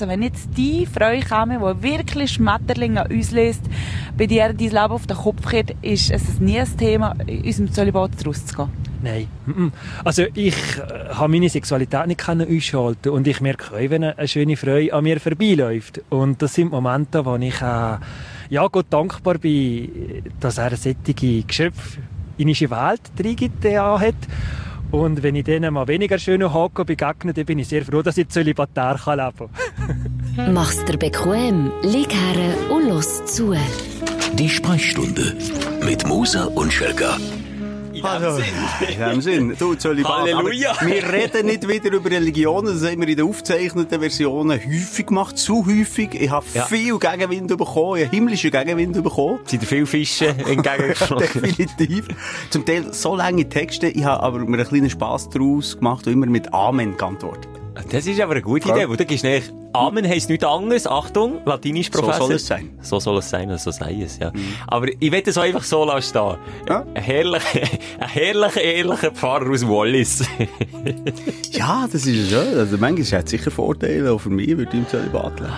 Herzen. Wenn jetzt die Frau käme, die wirklich Schmetterlinge an uns löst, bei dir dein Leben auf den Kopf geht, ist es nie ein Thema, in unserem Zölibat rauszugehen. Nein. Also ich äh, habe meine Sexualität nicht ausschalten und ich merke auch, wenn eine schöne Frau an mir vorbeiläuft. Und das sind Momente, wo ich äh, ja, Gott dankbar bin, dass er solche Geschöpfe in unsere Welt reingetan hat. Und wenn ich denen mal weniger schöne Haken begegne, dann bin ich sehr froh, dass ich zölibatär leben kann. Mach's dir bequem, lieg her und los zu. Die Sprechstunde mit Musa und Schelga. In dem Sinn. In dem Sinn. Du. Halleluja. wir reden nicht wieder über Religionen. Das haben wir in den aufgezeichneten Versionen häufig gemacht. Zu häufig. Ich habe ja. viel Gegenwind bekommen. Ich habe himmlischen Gegenwind bekommen. Sind viele Fische entgegengekommen? Definitiv. Zum Teil so lange Texte. Ich habe aber mir einen kleinen Spass daraus gemacht und immer mit Amen geantwortet. Das ist aber eine gute Idee, weil du gibst nicht, Amen heisst nichts anderes, Achtung, latinisch Professor. So soll es sein. So soll es sein, so sei es, ja. Mhm. Aber ich werde es einfach so lassen stehen. Ja? Ein herrlicher, ein herrlicher, ehrlicher Pfarrer aus Wallis. ja, das ist schön. Also manchmal hat es sicher Vorteile, auch für mich, würde ich im Zölibat leben.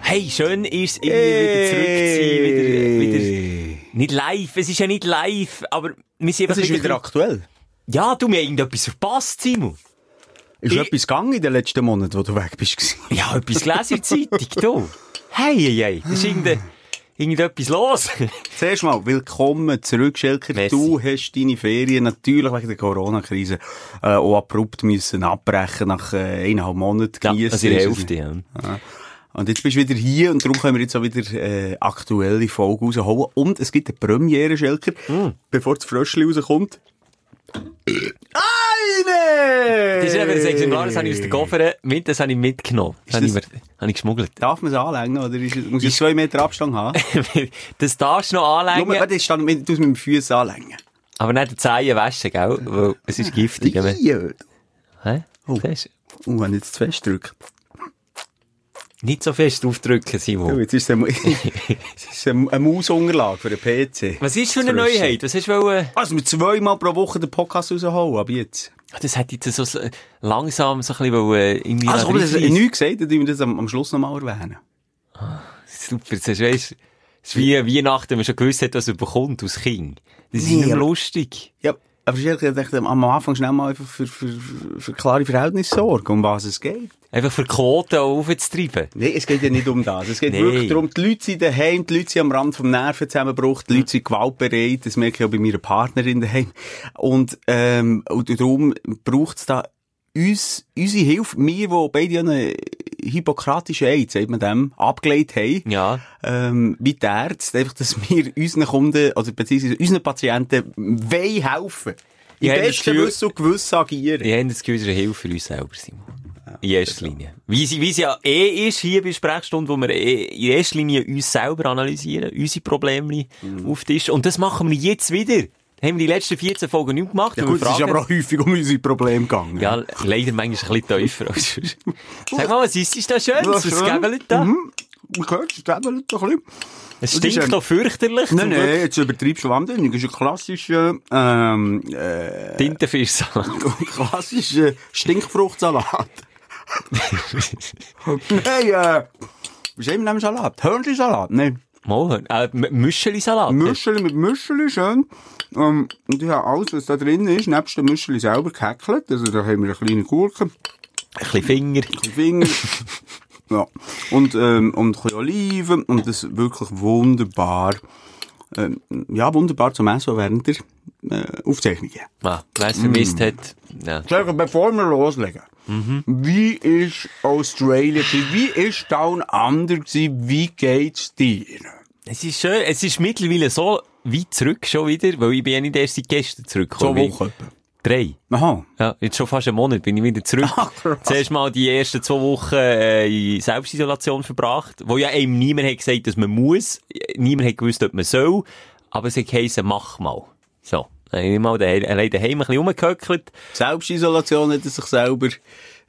Hey, schön ist es, irgendwie hey. wieder zurück zu sein, wieder, wieder, nicht live, es ist ja nicht live, aber wir sind einfach... Es ist wieder, wieder aktuell. Ja, du, mir irgendetwas verpasst, Simon. Ist ich... etwas gegangen in den letzten Monaten, wo du weg bist? ja, etwas gelesen in der Zeitung, du. Hey, hey, hey. Das ist irgende, irgendetwas los. Zuerst mal, willkommen zurück, Schelker. Messi. Du hast deine Ferien natürlich wegen der Corona-Krise äh, auch abrupt müssen abbrechen nach äh, eineinhalb Monaten. Ja, also die Hälfte, ja. ja. Und jetzt bist du wieder hier und darum können wir jetzt auch wieder äh, aktuelle Folge rausholen. Und es gibt eine Premiere, Schelker, mm. bevor das Fröschli rauskommt. Eine! Das ist eben das Exemplar, das habe ich aus der Koffer mit, das habe ich mitgenommen. Das, das habe, ich, habe ich geschmuggelt. Darf man es anlängen, oder ist, muss ich zwei Meter Abstand haben? das darfst du noch anlängen. Nur, das stand, du musst mit dem Füßen anlängen. Aber nicht die Zehen waschen, gell? Weil es ist giftig. Hä? Oh, oh wenn ich jetzt zu fest drückt. Nicht so fest draufdrücken, Simon. Du, jetzt ist es eine, eine, eine Mausunterlage für den PC. Was ist für eine Neuheit? Was hast du wollen? Also, wir zweimal pro Woche den Podcast rausholen, ab jetzt. Das hätte jetzt so langsam so ein bisschen irgendwie... Also, komm, das hast nichts gesagt, dann wir das am, am Schluss nochmal erwähnen. Ah, super, das ist, weißt, das ist wie Weihnachten, wenn man schon gewusst hat, was er bekommt aus Kind. Das ist nee, nicht lustig. Ja, aber ich dachte, am Anfang schnell mal einfach für, für, für klare Verhältnisse sorgen, um was es geht. Einfach für Quoten aufzutreiben? Nein, es geht ja nicht um das. Es geht nee. wirklich darum, die Leute sind daheim, die Leute sind am Rand vom Nervenzusammenbruch, die Leute sind gewaltbereit, das merke ich auch bei meiner Partnerin daheim. Und, ähm, und darum braucht es da uns, unsere Hilfe, wir, die beide eine hippokratische Eid, sagt man dem, abgelegt haben. Ja. Ähm, wie die Ärzte, einfach, dass wir unseren Kunden, also beziehungsweise unseren Patienten, wollen helfen. Im besten Wissen und Gewissen agieren. Ich habe das Gefühl, es Hilfe für uns selber, Simon. In erster Linie. Wie sie ja eh ist hier bei Sprechstunde, wo wir eh in erster Linie uns selber analysieren, unsere Probleme mhm. auf Tisch. Und das machen wir jetzt wieder. Haben wir die letzten 14 Folgen nicht gemacht. Ja gut, es ist aber auch häufig um unsere Probleme gegangen. Ja, leider manchmal ein bisschen tiefer als. Sag mal, was ist das da schön? Was ist das da? Mhm. Man hört es Gäbelet ein bisschen. Es stinkt doch fürchterlich. Nein, nein, jetzt übertreibst du wahnsinnig. Das ist ein klassischer, ähm, äh, Tintenfischsalat. klassischer Stinkfruchtsalat. Nein, äh, was ist eben ein Salat? Hörnli-Salat? Nein. Mal, äh, Müscheli-Salat. Müscheli mit Müscheli, schön. Ähm, und ich habe alles, was da drin ist, nebst dem Müscheli selber gehäckelt. Also da haben wir eine kleine Gurke. Ein bisschen Finger. Ein bisschen Finger. ja. Und, ähm, und ein bisschen Oliven. Und das ist wirklich wunderbar. Ähm, ja, wunderbar zum Essen während der äh, Aufzeichnungen. Ah, wer es vermisst mm. hat. Ja. Sag, bevor wir loslegen. Mhm. Wie ist Australien? Wie ist Down Under? Wie geht's dir? Es ist schön, es ist mittlerweile so weit zurück schon wieder, weil ich bin ja nicht erst seit gestern zurückgekommen. Zwei Wochen? Drei. Aha. Ja, jetzt schon fast einen Monat bin ich wieder zurück. Ach, Zuerst mal die ersten zwei Wochen äh, in Selbstisolation verbracht, wo ja eben niemand hat gesagt, dass man muss. Niemand hat gewusst, ob man soll. Aber es hat geheißen, mach mal. So. Dann habe ich mal allein daheim ein bisschen rumgehöckelt. Selbstisolation hat er sich selber...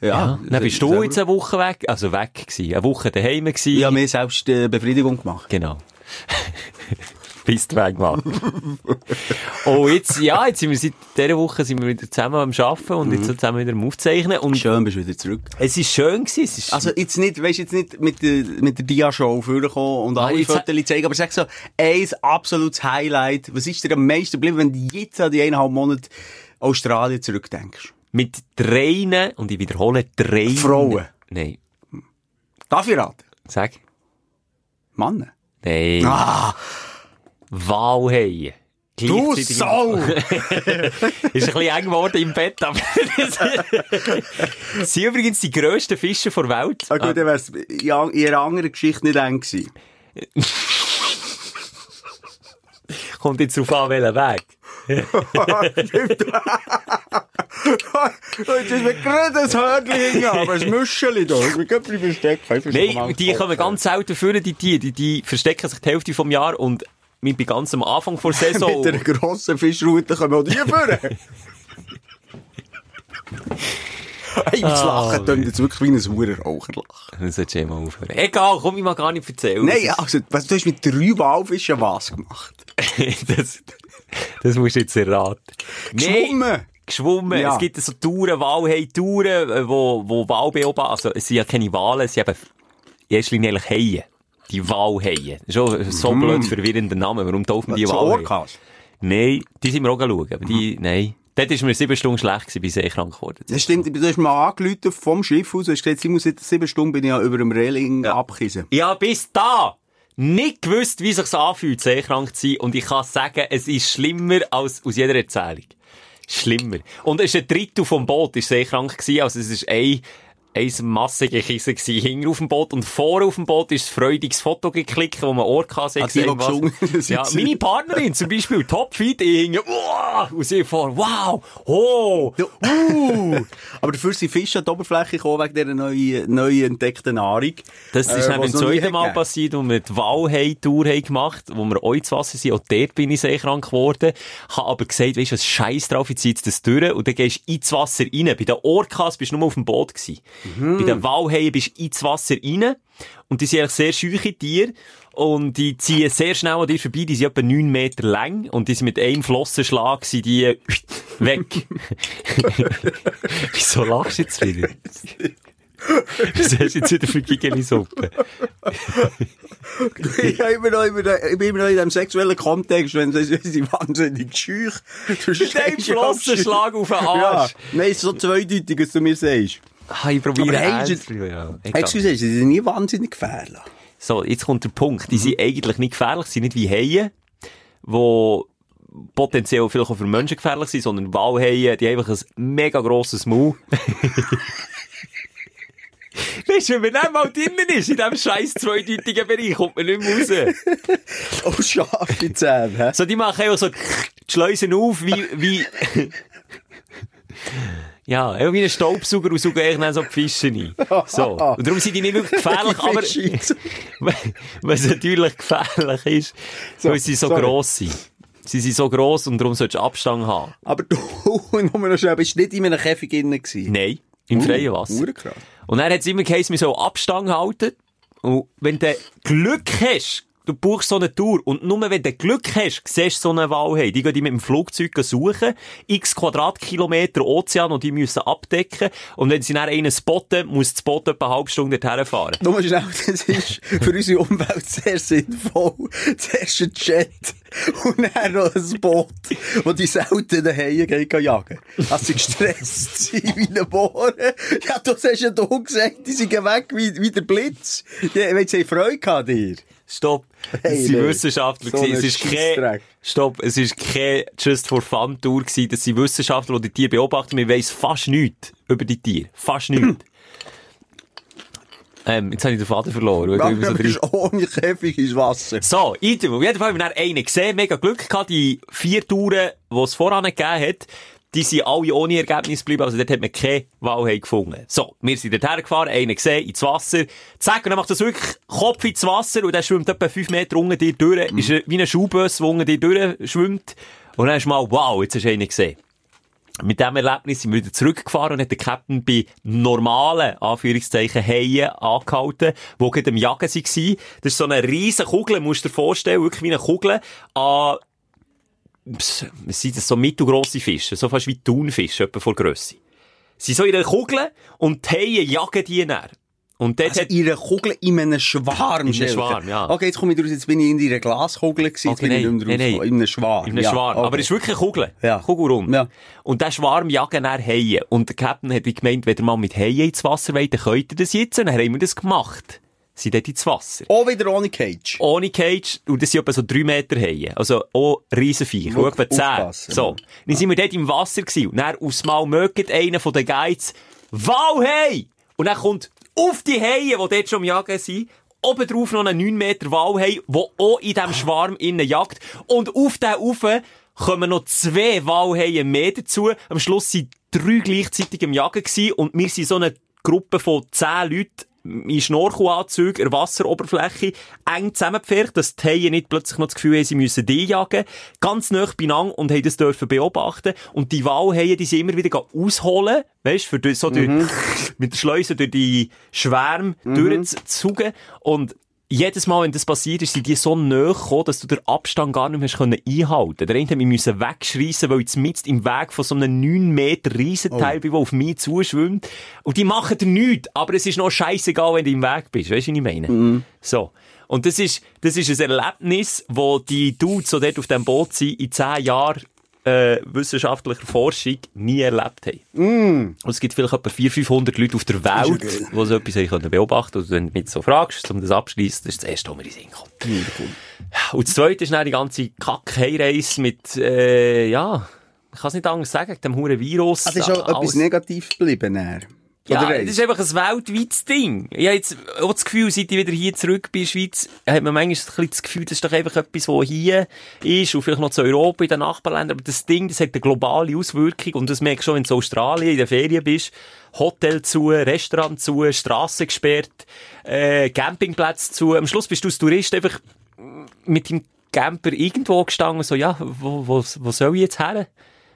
Ja, ja dann bist du jetzt eine Woche weg, also weg gewesen, eine Woche daheim gewesen. Ja, mehr Selbstbefriedigung gemacht. Genau. Pistweg machen. oh, jetzt, ja, jetzt sind wir seit dieser Woche sind wir wieder zusammen am Arbeiten und jetzt zusammen wieder am Aufzeichnen. Und Schön, bist du wieder zurück. es ist schön gewesen. Es ist, Also, jetzt nicht, weisst jetzt nicht mit der, mit der Dia-Show vorkommen und alle Fotos zeigen, aber sag so, ein absolutes Highlight. Was ist dir am meisten geblieben, wenn du jetzt an die eineinhalb Monate Australien zurückdenkst? mit dreien, und ich wiederhole, dreien. Frauen. Nein. Darf ich raten? Sag. Mann. Nein. Ah, Walhaien. du Gleichzeitig- Sau! ist ein bisschen eng geworden im Bett, aber das sind übrigens die grössten Fische der Welt. Ah, gut, dann wär's in einer anderen Geschichte nicht eng gewesen. Kommt jetzt auf an, welchen Weg. Jetzt ist mir gerade ein Hörnchen hingegangen, aber ein Müscheli da. Ich bin gerade verstehe Nein, die kommen ganz selten führen, die Tiere. Die, die verstecken sich die Hälfte vom Jahr und wir bei ganz am Anfang der Saison. Mit einer grossen Fischroute kommen auch die führen. Hey, das Lachen klingt jetzt wirklich wie ein saurer Raucherlachen. Das solltest du eh mal aufhören. Egal, komm, ich mal gar nicht erzählen. Nein, also, was, du hast mit drei Walfischen was gemacht? das, das musst du jetzt erraten. Geschwommen! geschwommen. Ja. Es gibt so Touren, Walhai-Touren, äh, wo, wo Walbeobachter, also es sind ja keine Wale, es sind eben in erster Linie eigentlich Haie. Die Walhaie. Ein so blöd verwirrender Name. Warum taufen die Walhaie? Orcas. Nein, die sind wir auch schauen, aber die, nein. Dort ist mir sieben Stunden schlecht gewesen, bis ich krank geworden. Das stimmt, du hast mal angerufen vom Schiff aus, hast gesagt, ich muss jetzt sieben Stunden bin ich ja über dem Reling abkissen. Ich habe bis da nicht gewusst, wie sich's anfühlt, seekrank zu sein. Und ich kann sagen, es ist schlimmer als aus jeder Erzählung. Schlimmer. Und es ist ein Drittel vom Boot, ist seekrank gewesen. Also es ist ein, ein massige Kissen gewesen, hinten auf dem Boot. Und vor auf dem Boot ist ein freudiges Foto geklickt, wo man die gesungen sind. Ja, meine Partnerin zum Beispiel, topfit, ich hinge, wow, und sie vor, wow, oh, Uh, aber dafür sind Fische an die Oberfläche gekommen wegen dieser neuen, neu entdeckten Nahrung. Das ist Äh, beim zweiten Mal passiert, wo wir die Walhai-Tour haben gemacht wo wir auch ins Wasser sind. Auch dort bin ich seekrank geworden. Habe aber gesagt, weisst du, was Scheiß drauf, jetzt zieht das durch. Und dann gehst du ins Wasser rein. Bei den Orcas bist du nur auf dem Boot gewesen. Bei den Walhaien bist du ins Wasser rein. Und die sind eigentlich sehr scheuche Tiere. Und die ziehen sehr schnell an dir vorbei. Die sind etwa 9 Meter lang. Und die sind mit einem Flossenschlag sind die weg. Wieso lachst du jetzt wieder? Was hast du jetzt wieder für Gigeli-Suppe? ich, bin immer noch, immer, noch- ich bin immer noch in diesem sexuellen Kontext, wenn sie, sie wahnsinnig schüch. Du Mit einem Flossenschlag auf den Arsch. Ja, nein, es ist so zweideutig, was du mir sagst. Ah, ich probiere Aber hey, ist- ja. Excuse, sie sind nie wahnsinnig gefährlich. So, jetzt kommt der Punkt. Die sind eigentlich nicht gefährlich, sie sind nicht wie Haie, die potenziell vielleicht auch für Menschen gefährlich sind, sondern Walhaie, die haben einfach ein mega grosses Maul. Weißt du, wenn man mal drinnen ist, in diesem scheiß zweideutigen Bereich, kommt man nicht mehr raus. Oh, scharfe Zähne, hä? So, die machen auch so die Schleusen auf, wie, wie, ja, wie ein Staubsauger und saugen eigentlich so die Fische ein. So. Und darum sind die nicht wirklich gefährlich, aber, was natürlich gefährlich ist, weil sie so sorry. gross sind. Sie sind so gross und darum solltest du Abstand haben. Aber du, nur noch schnell, bist du nicht in einem Käfig innen gewesen? Nein, im freien Wasser. Urkrass. Und dann hat es immer geheißen, wir sollen Abstand halten. Und wenn du Glück hast, du buchst so eine Tour und nur wenn du Glück hast, siehst du so eine Walhaie. Die gehen die mit dem Flugzeug suchen, x Quadratkilometer Ozean und die müssen abdecken. Und wenn sie dann einen spotten, muss das Boot etwa eine halbe Stunde dorthin fahren. Nur schnell, das ist für unsere Umwelt sehr sinnvoll. Zuerst ein Jet und dann noch ein Boot, wo die seltenen Haie gehen jagen. Dass sie gestresst sind wie ein Bohren. Ja, du hast ja da gesagt, die sind weg wie, wie der Blitz. Die, wenn sie Freude gehabt, dir. Stopp. Hey, sind nee. Wissenschaftler So Es ist kein, stopp. Es ist keine Just for Fun Tour gewesen. Das sind Wissenschaftler, die die Tiere beobachten. Wir weiss fast nichts über die Tiere. Fast nichts. ähm, jetzt habe ich den Faden verloren. immer so bist ohne Käfig ins Wasser. So, Item. Auf jeden Fall haben wir einen gesehen, mega Glück gehabt. Die vier Touren, die es voran gegeben hat, die sind alle ohne Ergebnis geblieben. Also dort hat man keine Walhai gefunden. So, wir sind dorthin gefahren, einen gesehen, ins Wasser. Zack, und dann macht das wirklich Kopf ins Wasser und der schwimmt etwa fünf Meter unter dir durch. Ist wie ein Schuhböss, der unter dir durchschwimmt. Und dann ist mal, wow, jetzt hast du einen gesehen. mit diesem Erlebnis sind wir wieder zurückgefahren und hat der Captain bei normalen, Anführungszeichen, Haien angehalten, die gerade am Jagen waren. Das ist so eine riesen Kugel, musst du dir vorstellen, wirklich wie eine Kugel, an, was sind das, so mittelgrosse Fische, so fast wie Thunfische, etwa vor Grösse. Sie sind so in einer Kugel und die Haie jagen die näher. Und dort Also hat, in einer Kugel in einem Schwarm. In einem. Schwarm, ja. Okay, jetzt komme ich raus, jetzt bin ich in einer Glaskugel gewesen, jetzt Okay, bin ich nein, nicht mehr nein, draus. nein. In einem Schwarm. in einem ja, Schwarm. okay. Aber es ist wirklich eine Kugel. Ja. Kugelrund. Ja. Und der Schwarm jagen dann Haie. Und der Captain hat gemeint, wenn ihr mal mit Haien ins Wasser wollt, dann könnt ihr das jetzt. Und dann haben wir das gemacht. Sie dort ins Wasser. Auch wieder ohne Cage. Ohne Cage, und das sind etwa so drei Meter Haie. Also auch Riesenviech, Schau, etwa zehn. So. Dann sind wir dort im Wasser gewesen. Und dann aus Mal mögt einer von den Guides, Walhai! Und dann kommt auf die Haie, die dort schon am Jagen sind, oben drauf noch einen 9 Meter Walhai, der auch in diesem Schwarm innen jagt. Und auf den Rauf kommen noch zwei Walhaie mehr dazu. Am Schluss sind drei gleichzeitig am Jagen gewesen. Und wir sind so eine Gruppe von zehn Leuten in Schnorchelanzügen, an der Wasseroberfläche, eng zusammengepfercht, dass die Haie nicht plötzlich noch das Gefühl haben, sie müssen die jagen. Ganz nah beieinander und haben das dürfen beobachten. Und die Walhaie, die sind immer wieder ausholen, weißt, für so durch, mit der Schleuse durch die Schwärme durchzusuchen. Und jedes Mal, wenn das passiert ist, sind die so nahe gekommen, dass du den Abstand gar nicht mehr können einhalten Der eine hat mich müssen wegschreissen, weil ich jetzt im Weg von so einem 9 Meter Riesenteil bin, der auf mich zuschwimmt. Und die machen dir nichts, aber es ist noch scheißegal, wenn du im Weg bist. Weißt du, was ich meine? So. Und das ist, das ist ein Erlebnis, wo die Dudes, die dort auf dem Boot sind, in 10 Jahren äh, wissenschaftlicher Forschung nie erlebt haben. Und es gibt vielleicht etwa 400, 500 Leute auf der Welt, die so etwas haben können beobachten können. Und wenn du mich so fragst, um das abschließen, das ist das erste, was mir in den Sinn kommt. Und das zweite ist dann die ganze Kack-Heimreise mit, äh, ja, ich kann es nicht anders sagen, dem huren Virus. Das ist auch alles. etwas Negativ geblieben. dann. Ja, Oder das ist einfach ein weltweites Ding. Ich habe jetzt auch das Gefühl, seit ich wieder hier zurück bin in der Schweiz, hat man manchmal ein bisschen das Gefühl, das ist doch einfach etwas, was hier ist und vielleicht noch zu Europa, in den Nachbarländern. Aber das Ding, das hat eine globale Auswirkung und das merkst du schon, wenn du in Australien in der Ferien bist. Hotel zu, Restaurant zu, Strassen gesperrt, äh, Campingplätze zu. Am Schluss bist du als Tourist einfach mit dem Camper irgendwo gestanden, so, ja, wo, wo, wo soll ich jetzt her?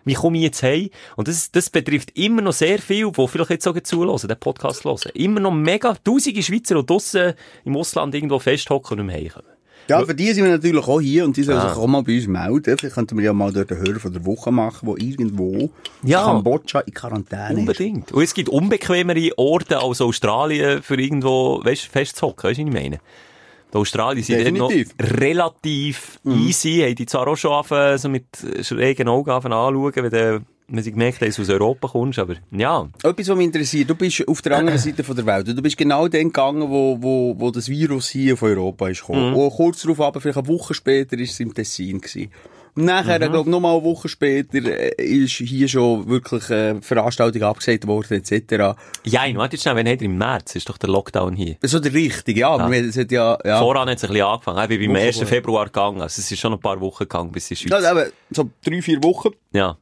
Wie komme ich jetzt heim? Und das, das betrifft immer noch sehr viel, die vielleicht jetzt sogar zuhören, den Podcast hören. Immer noch mega tausende Schweizer, die draussen im Ausland irgendwo festhocken und nicht mehr heimkommen. Ja, für die sind wir natürlich auch hier und die sollen Ah. sich auch mal bei uns melden. Vielleicht könnten wir ja mal dort einen Hörer von der Woche machen, der irgendwo Ja. in Kambodscha in Quarantäne ist. Unbedingt. Und es gibt unbequemere Orte als Australien für irgendwo, weißt, festzuhocken, weißt du, was ich meine? Die Australien sind noch relativ easy, haben die zwar auch schon angefangen, so mit schrägen Augen anschauen, wenn, du, wenn sie gemerkt haben, dass du aus Europa kommst, aber ja. Etwas, was mich interessiert, du bist auf der anderen Seite von der Welt. Du bist genau dann gegangen, wo, wo, wo das Virus hier von Europa ist gekommen. Und kurz darauf, aber vielleicht eine Woche später, ist es im Tessin gewesen. Und nachher, Mhm. ich glaube, nochmal eine Woche später, äh, ist hier schon wirklich äh, Veranstaltung abgesagt worden, etc. Ja, warte jetzt schnell, wenn hat er im März, ist doch der Lockdown hier. So der richtige, ja, aber es hat ja, ja. Voran hat es ein bisschen angefangen. Ich bin beim Woche 1. vorher. Februar gegangen. Also es ist schon ein paar Wochen gegangen bis in die Ja, Schweiz. aber so drei, vier Wochen. Ja.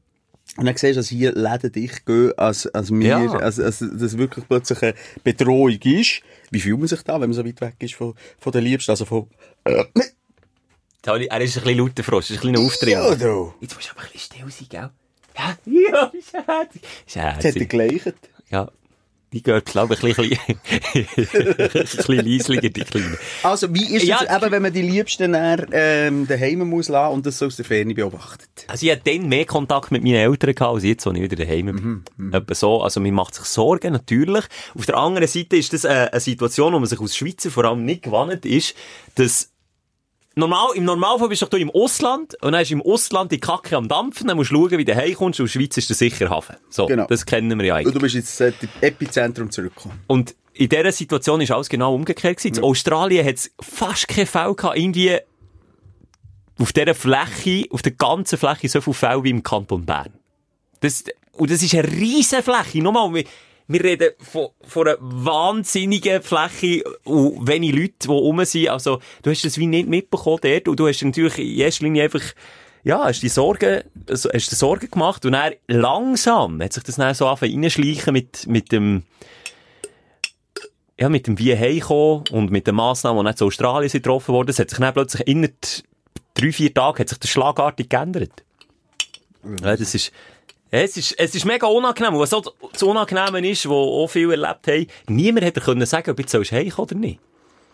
Und dann siehst du, dass hier Läden dicht gehen, als, als wir, Ja. als, als das wirklich plötzlich eine Bedrohung ist. Wie fühlt man sich da, wenn man so weit weg ist von, von den Liebsten? Also von, Tali, Er ist ein bisschen lauter Frost, ist ein kleiner Auftritt. ja, du. Jetzt musst du aber ein bisschen still sein, gell? Ja, ja, ist herzig. Ist Jetzt hat er herzig. geleicht. Ja. Die gehört, glaube ich, ein bisschen, ein bisschen leisliger, die Kleine. Also, wie ist es Ja. eben, wenn man die Liebsten dann, ähm, daheim muss lassen und das so aus der Ferne beobachtet? Also ich hatte dann mehr Kontakt mit meinen Eltern gehabt, als jetzt, als ich wieder daheim bin. Mhm, Etwa so. Also man macht sich Sorgen, natürlich. Auf der anderen Seite ist das eine, eine Situation, wo man sich als Schweizer vor allem nicht gewandt ist, dass Normal, Im Normalfall bist du doch im Ausland und dann ist im Ausland die Kacke am Dampfen, dann musst du schauen, wie du heimkommst und in der Schweiz ist der sicher Hafen. So, Genau. das kennen wir ja eigentlich. Und du bist jetzt äh, im Epizentrum zurückgekommen. Und in dieser Situation ist alles genau umgekehrt gewesen. In Australien hat es fast keinen Fall gehabt, irgendwie auf dieser Fläche, auf der ganzen Fläche so viele Fälle wie im Kanton Bern. Das, und das ist eine riesige Fläche. Nochmal, wir, reden von, von einer wahnsinnigen Fläche und wenig Leute, die rum sind. Also, du hast das wie nicht mitbekommen dort und du hast natürlich in erster Linie einfach ja, hast die Sorgen, also hast dir Sorgen gemacht und dann langsam hat sich das dann so angefangen reinschleichen mit, mit dem, ja, mit dem wie heimkommen und mit den Massnahmen, die nicht zu Australien sind getroffen wurden, es hat sich dann plötzlich innerhalb drei, vier Tagen hat sich das schlagartig geändert. Ja, das ist, Es ist, es ist mega unangenehm. Was so das Unangenehme ist, wo auch viel erlebt haben, niemand hätte können sagen, ob jetzt sollst heimkommen oder nicht.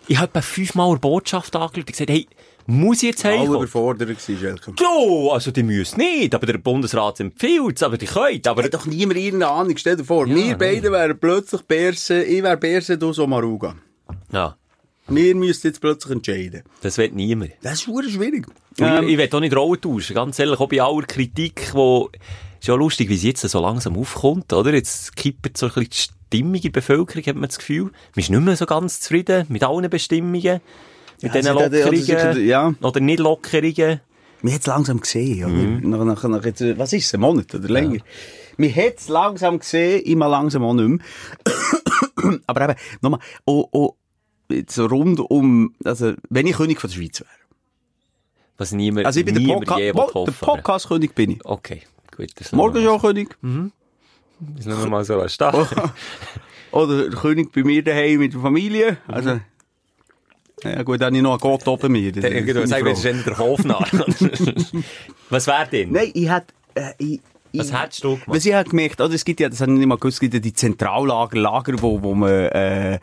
Ich habe etwa fünfmal eine Botschaft angeschaut und gesagt, hey, muss ich jetzt Alle heimkommen? überfordert gewesen, Schelke. Ja, also die müssen nicht, aber der Bundesrat empfiehlt es, aber die können. Aber Hat doch niemand irgendeine Ahnung. Stell dir vor, wir beide wären plötzlich Berse, ich wäre Berse, du Somaruga. ja, Wir müssen jetzt plötzlich entscheiden. das will niemand. Das ist schwierig. Ähm, ich, ich will auch nicht Rollen tauschen, ganz ehrlich, auch bei aller Kritik, wo, ist ja lustig, wie sie jetzt so langsam aufkommt, oder? Jetzt kippt so ein bisschen die Stimmung in der Bevölkerung, hat man das Gefühl. Man ist nicht mehr so ganz zufrieden mit allen Bestimmungen, mit Ja, diesen also Lockerungen, ja. oder nicht Lockerungen. Wir haben es langsam gesehen, oder? Mhm. Nach, nach, nach jetzt, was ist es, ein Monat oder länger? Wir haben es langsam gesehen, immer langsam auch nicht mehr. Aber eben, nochmal, oh, oh, jetzt rund um, also, wenn ich König von der Schweiz wäre. Was niemand, Also ich bin der, niemand Podca je der. Podcast-König bin ich. Okay, gut. Das Morgen schon König. ist noch mal so ein Start. Oder der König bei mir daheim mit der Familie. Also, ja gut, dann habe ich noch einen Gott oben mir. Das ist meine sagen, Frau. das ist eher der Hofnarr. Was wäre denn? Nein, ich hätte, äh, ich, Was hättest du gemacht? Was ich habe gemerkt, oder, es gibt ja, das habe ich nicht mal gewusst, es gibt ja die Zentrallager, Lager, wo, wo man, äh,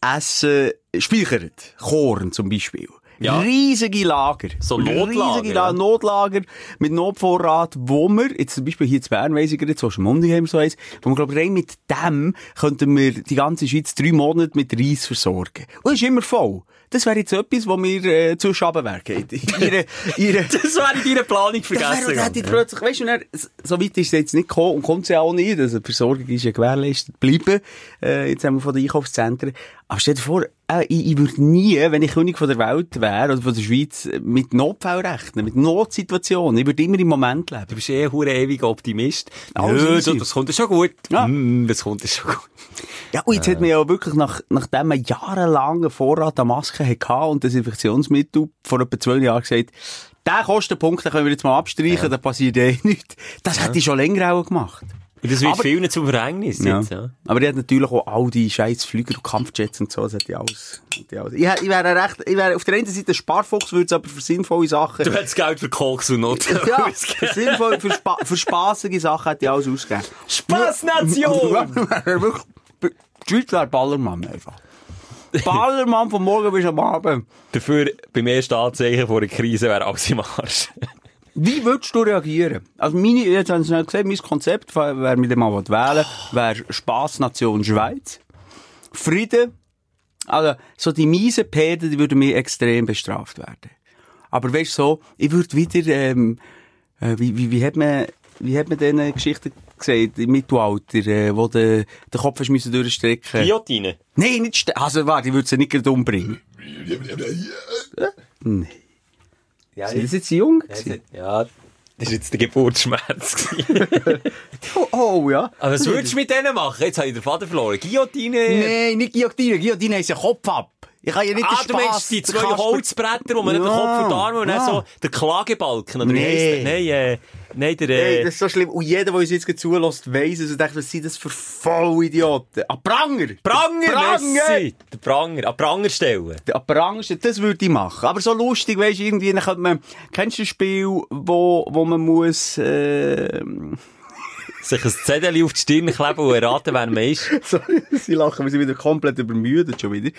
Essen speichert. Korn zum Beispiel. Ja. Riesige Lager. So Notlager, Riesige ja. La Notlager mit Notvorrat, wo wir, jetzt zum Beispiel hier in Bern, weiss ich gerade, so Schmundi haben so eins, wo wir, glaube ich, rein mit dem könnten wir die ganze Schweiz drei Monate mit Reis versorgen. Und es ist immer voll. Das wäre jetzt etwas, wo wir, äh, zu Schaben wären. Ihre, ihre, Das wäre in deiner Planung das vergessen. wäre, hätte ich plötzlich, weißt du, dann, so weit ist es jetzt nicht gekommen und kommt es ja auch nicht. Also, die Versorgung ist ja gewährleistet bleiben. Äh, jetzt haben wir von den Einkaufszentren. Aber stell dir vor, äh, ich, ich würde nie, wenn ich König von der Welt wäre, oder von der Schweiz, äh, mit Notfall rechnen, mit Notsituationen. Ich würde immer im Moment leben. Du bist eh ein ewiger Optimist. Nö, du, das kommt schon gut. Ja. Mm, das kommt schon gut. Ja, und jetzt hat man ja wirklich nach, nachdem man jahrelang einen Vorrat an Masken hatte und Desinfektionsmittel vor etwa zwölf Jahren gesagt, der Kostenpunkt, den können wir jetzt mal abstreichen, da passiert eh nichts. Das hätte ich schon länger auch gemacht. Und das wird Aber- vielen zum Verhängnis Ja. jetzt, ja. Aber die hat natürlich auch all die scheiß Flüger und Kampfjets und so, das hat die alles. hat die alles. Ich, ich wäre recht, ich wäre auf der einen Seite ein Sparfuchs, würde es aber für sinnvolle Sachen. Du hättest Geld für Koks und Not. ja, für sinnvoll, für, Spa für spaßige Sachen hätte ich alles ausgegeben. Wirklich, die Schweiz wäre Ballermann einfach. Ballermann von morgen bis am Abend. Dafür, beim ersten Anzeichen vor einer Krise wäre alles im Arsch. Wie würdest du reagieren? Also meine, jetzt haben Sie schnell gesehen, mein Konzept, wer mit dem mal wählen wäre Spaßnation Schweiz. Frieden. Also, so die miesen Pferde, die würden mir extrem bestraft werden. Aber weißt du so, ich würde wieder, ähm, äh, wie, wie, wie hat man, wie hat man diese Geschichte gesagt, im Mittelalter, äh, wo der, der Kopf hast müssen durchstrecken? Guillotine. Nein, nicht, also warte, ich würde sie nicht gerade umbringen. Nein. Ja, Sind das jetzt jung? ja, das war jetzt der Geburtsschmerz. Oh, oh, ja. Aber was würdest du mit denen machen? Jetzt habe ich den Vater verloren. Guillotine? Nein, nicht Guillotine. Guillotine heisst ja Kopf ab. Ich kann ja nicht Ah, den du meinst Spass. die den zwei Holzbretter, wo man nicht den Ja, Kopf und die Arme und dann ja. so der Klagebalken, oder wie Nee. heisst der? Nein, äh, nein, der, äh, das ist so schlimm. Und jeder, der uns jetzt zulässt, weiss es und denkt, was sind das für Vollidioten? Ah, Pranger! Pranger, Pranger! Der Pranger, an Pranger stellen. Der Pranger, das würde ich machen. Aber so lustig, weisst du, irgendwie, dann könnte man, kennst du ein Spiel, wo, wo man muss, äh, Sich ein Zettel auf die Stirn kleben und erraten, wer man ist. Sorry, sie lachen, wir sind wieder komplett übermüdet schon wieder.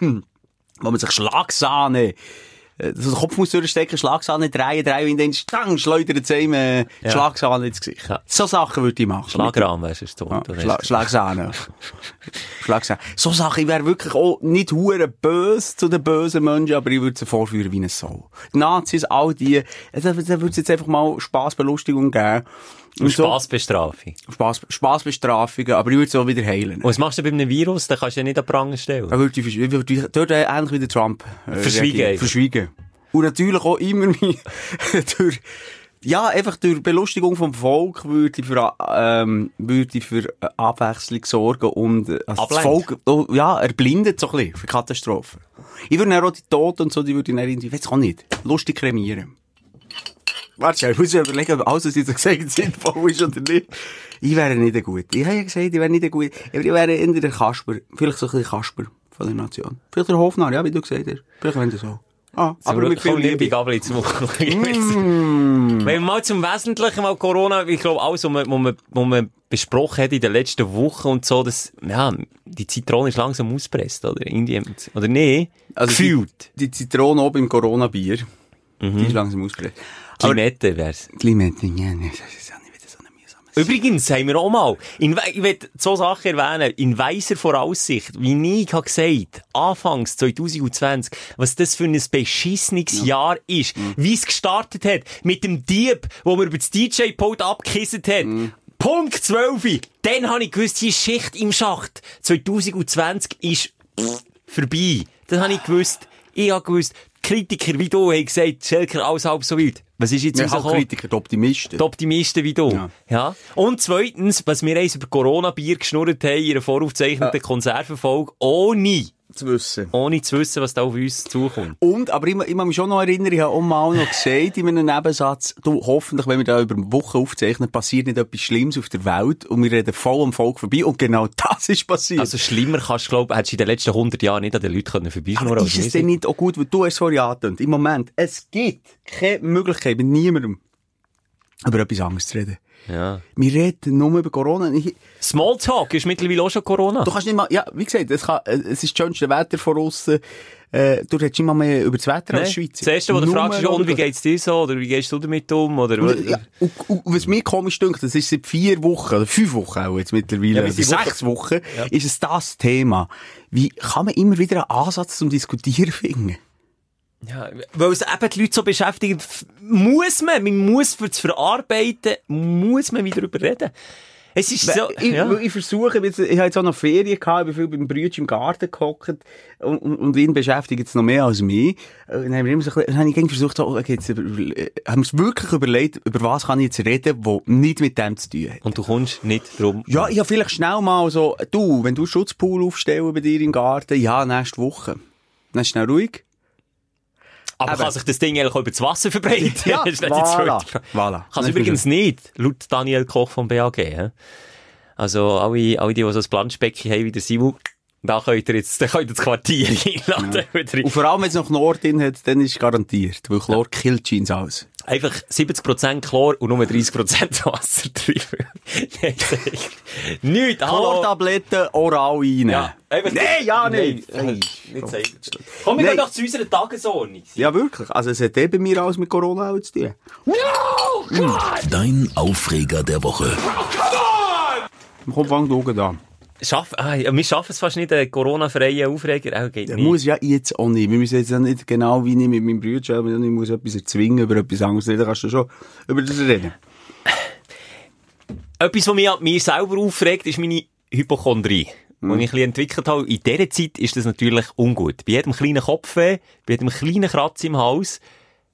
Wo man sich Schlagsahne, äh, so den Kopf muss durchstecken, Schlagsahne drehen, drehen, und dann stang, schleudert es ihm, äh, Ja. Schlagsahne ins Gesicht. Ja. So Sachen würde ich machen. Schlagrahm wärst du es tot. Ja? Schla Schlagsahne. Schlagsahne. So Sachen, ich wäre wirklich auch nicht hure böse zu den bösen Menschen, aber ich würde sie vorführen wie eine Sau. Die Nazis, all die, äh, da, da würde es jetzt einfach mal Spaßbelustigung geben. Und Spassbestrafung. So, Spaß, Spaßbestrafungen, aber ich würde es auch wieder heilen. Und was machst du bei einem Virus? Den kannst du ja nicht an Pranger stellen. Er würde, ich würde ich äh, ähnlich wie der Trump äh, Verschwiegen. Verschwiegen. Und natürlich auch immer mehr durch, ja, einfach durch Belustigung vom Volk würde ich für, ähm, würde ich für äh, Abwechslung sorgen und äh, also das. Volk, oh, ja, erblindet so ein bisschen für Katastrophen. Ich würde dann auch die Toten und so, die würde ich dann irgendwie, weiß auch nicht, lustig kremieren. Warte, ich muss mir überlegen, ob alles, was ich so gesagt sinnvoll ist oder nicht. Ich wäre nicht ein gut. Ich habe ja gesagt, ich wäre nicht ein gut. Ich wäre eher der Kasper. Vielleicht so ein bisschen Kasper von der Nation. Vielleicht der Hofnarr, ja, wie du gesagt hast. Vielleicht wenn du so. Ah, aber mit viel Liebe. Gabel zum Mm. Wenn wir mal zum Wesentlichen mal Corona, ich glaube, alles, was man, was man, was man besprochen hat in den letzten Wochen und so, das, ja, die Zitrone ist langsam auspresst, oder? Irgendwie, oder nee? Also die, Gefühlt. die Zitrone oben im Corona-Bier, die ist langsam ausgebreit. Limette wär's. Limette, ja, das ist auch nicht wieder so eine mühsame Übrigens haben wir auch mal, in, ich will zwei Sachen erwähnen, in weiser Voraussicht, wie ich habe gesagt, anfangs 2020, was das für ein beschissenes Jahr ist, wie es gestartet hat, mit dem Dieb, wo man über das DJ-Pult abgekisset hat. Punkt 12. Dann habe ich gewusst, ist Schicht im Schacht. 2020 ist vorbei. Dann habe ich gewusst, ich habe gewusst, die Kritiker wie du haben gesagt, Schelker, alles halb so wild. Was ist jetzt Ja, rausgekommen? Kritiker, die Optimisten. Die Optimisten wie du. Ja. Ja. Und zweitens, was wir eins über Corona-Bier geschnurrt haben in einer voraufgezeichneten Konservenfolge, ohne, zu wissen. ohne zu wissen, was da auf uns zukommt. Und, aber ich, ich muss mich schon noch erinnern, ich habe auch mal noch gesagt in einem Nebensatz, du, hoffentlich, wenn wir da über Wochen aufzeichnen, passiert nicht etwas Schlimmes auf der Welt und wir reden voll am Volk vorbei und genau das ist passiert. Also schlimmer kannst du, glaube hättest du in den letzten 100 Jahren nicht an den Leuten können vorbeischnurren aber ist es denn nicht auch gut, weil du es vorhin angetönt Im Moment, es gibt keine Möglichkeit mit niemandem über etwas anderes zu reden. Ja. Wir reden nur über Corona. Ich, Smalltalk ist mittlerweile auch schon Corona. du kannst nicht mal, ja, wie gesagt, es, kann, äh, es ist das schönste Wetter von aussen. Äh, du redest mal mehr über das Wetter Nee. als Schweizer. Das erste, was du fragst, ist, und wie geht's dir so? Oder wie gehst du damit um? Oder, Ja, und, und, was mir komisch dünkt, das ist seit vier Wochen, oder fünf Wochen auch jetzt mittlerweile, Ja, sechs Wochen, ist es das Thema. Wie kann man immer wieder einen Ansatz zum Diskutieren finden? Ja, weil es eben die Leute so beschäftigt, muss man, man muss für das Verarbeiten, muss man wieder darüber reden. Es ist so, ich, ja. ich versuche, jetzt- ich habe jetzt auch noch Ferien gehabt, ich bin viel beim Brütsch im Garten gehockt und, und, und ihn beschäftigt jetzt noch mehr als mich. Äh, Dann haben wir immer so ein bisschen, dann habe ich versucht, so, okay, jetzt über, äh, haben wir uns wirklich überlegt, über was kann ich jetzt reden, wo nicht mit dem zu tun hat. Und du kommst nicht drum. Ja, ich habe vielleicht schnell mal so, du, wenn du Schutzpool aufstellen bei dir im Garten, ja, nächste Woche. Dann ist schnell ruhig. Aber Eben. kann sich das Ding eigentlich auch über das Wasser verbreiten? Ja, Das voilà, voilà. Kann es übrigens nicht, laut Daniel Koch vom BAG. Also, alle, alle die, die so ein Planschbecken haben wie der Simon, da könnt ihr jetzt, da könnt ihr das Quartier einladen. Wieder Und vor allem, wenn es noch Chlor drin hat, dann ist es garantiert. Weil Chlor killt Jeans alles. Einfach 70% Chlor und nur 30% Wasser drin. Nein. Nichts, hallo. Chlortabletten oral rein. Ja, einfach Nein, ja nicht. Nein, nicht sagen. Komm, wir Nein. gehen doch zu unserer Tagesordnung. Ja, wirklich. Also, es hat eben bei mir alles mit Corona auch zu tun. Dein Aufreger der Woche. Komm, fang du an. Schaff, ah, wir schaffen es fast nicht, einen Corona-freien Aufreger. Auch geht nicht. muss ja jetzt auch nicht. Wir müssen jetzt auch nicht genau wie ich mit meinem Bruder, ich muss etwas erzwingen, über etwas anderes reden. Kannst du schon über das reden? Etwas, was mich an mir selber aufregt, ist meine Hypochondrie. Die ich ein entwickelt habe. In dieser Zeit ist das natürlich ungut. Bei jedem kleinen Kopfweh, bei jedem kleinen Kratz im Hals,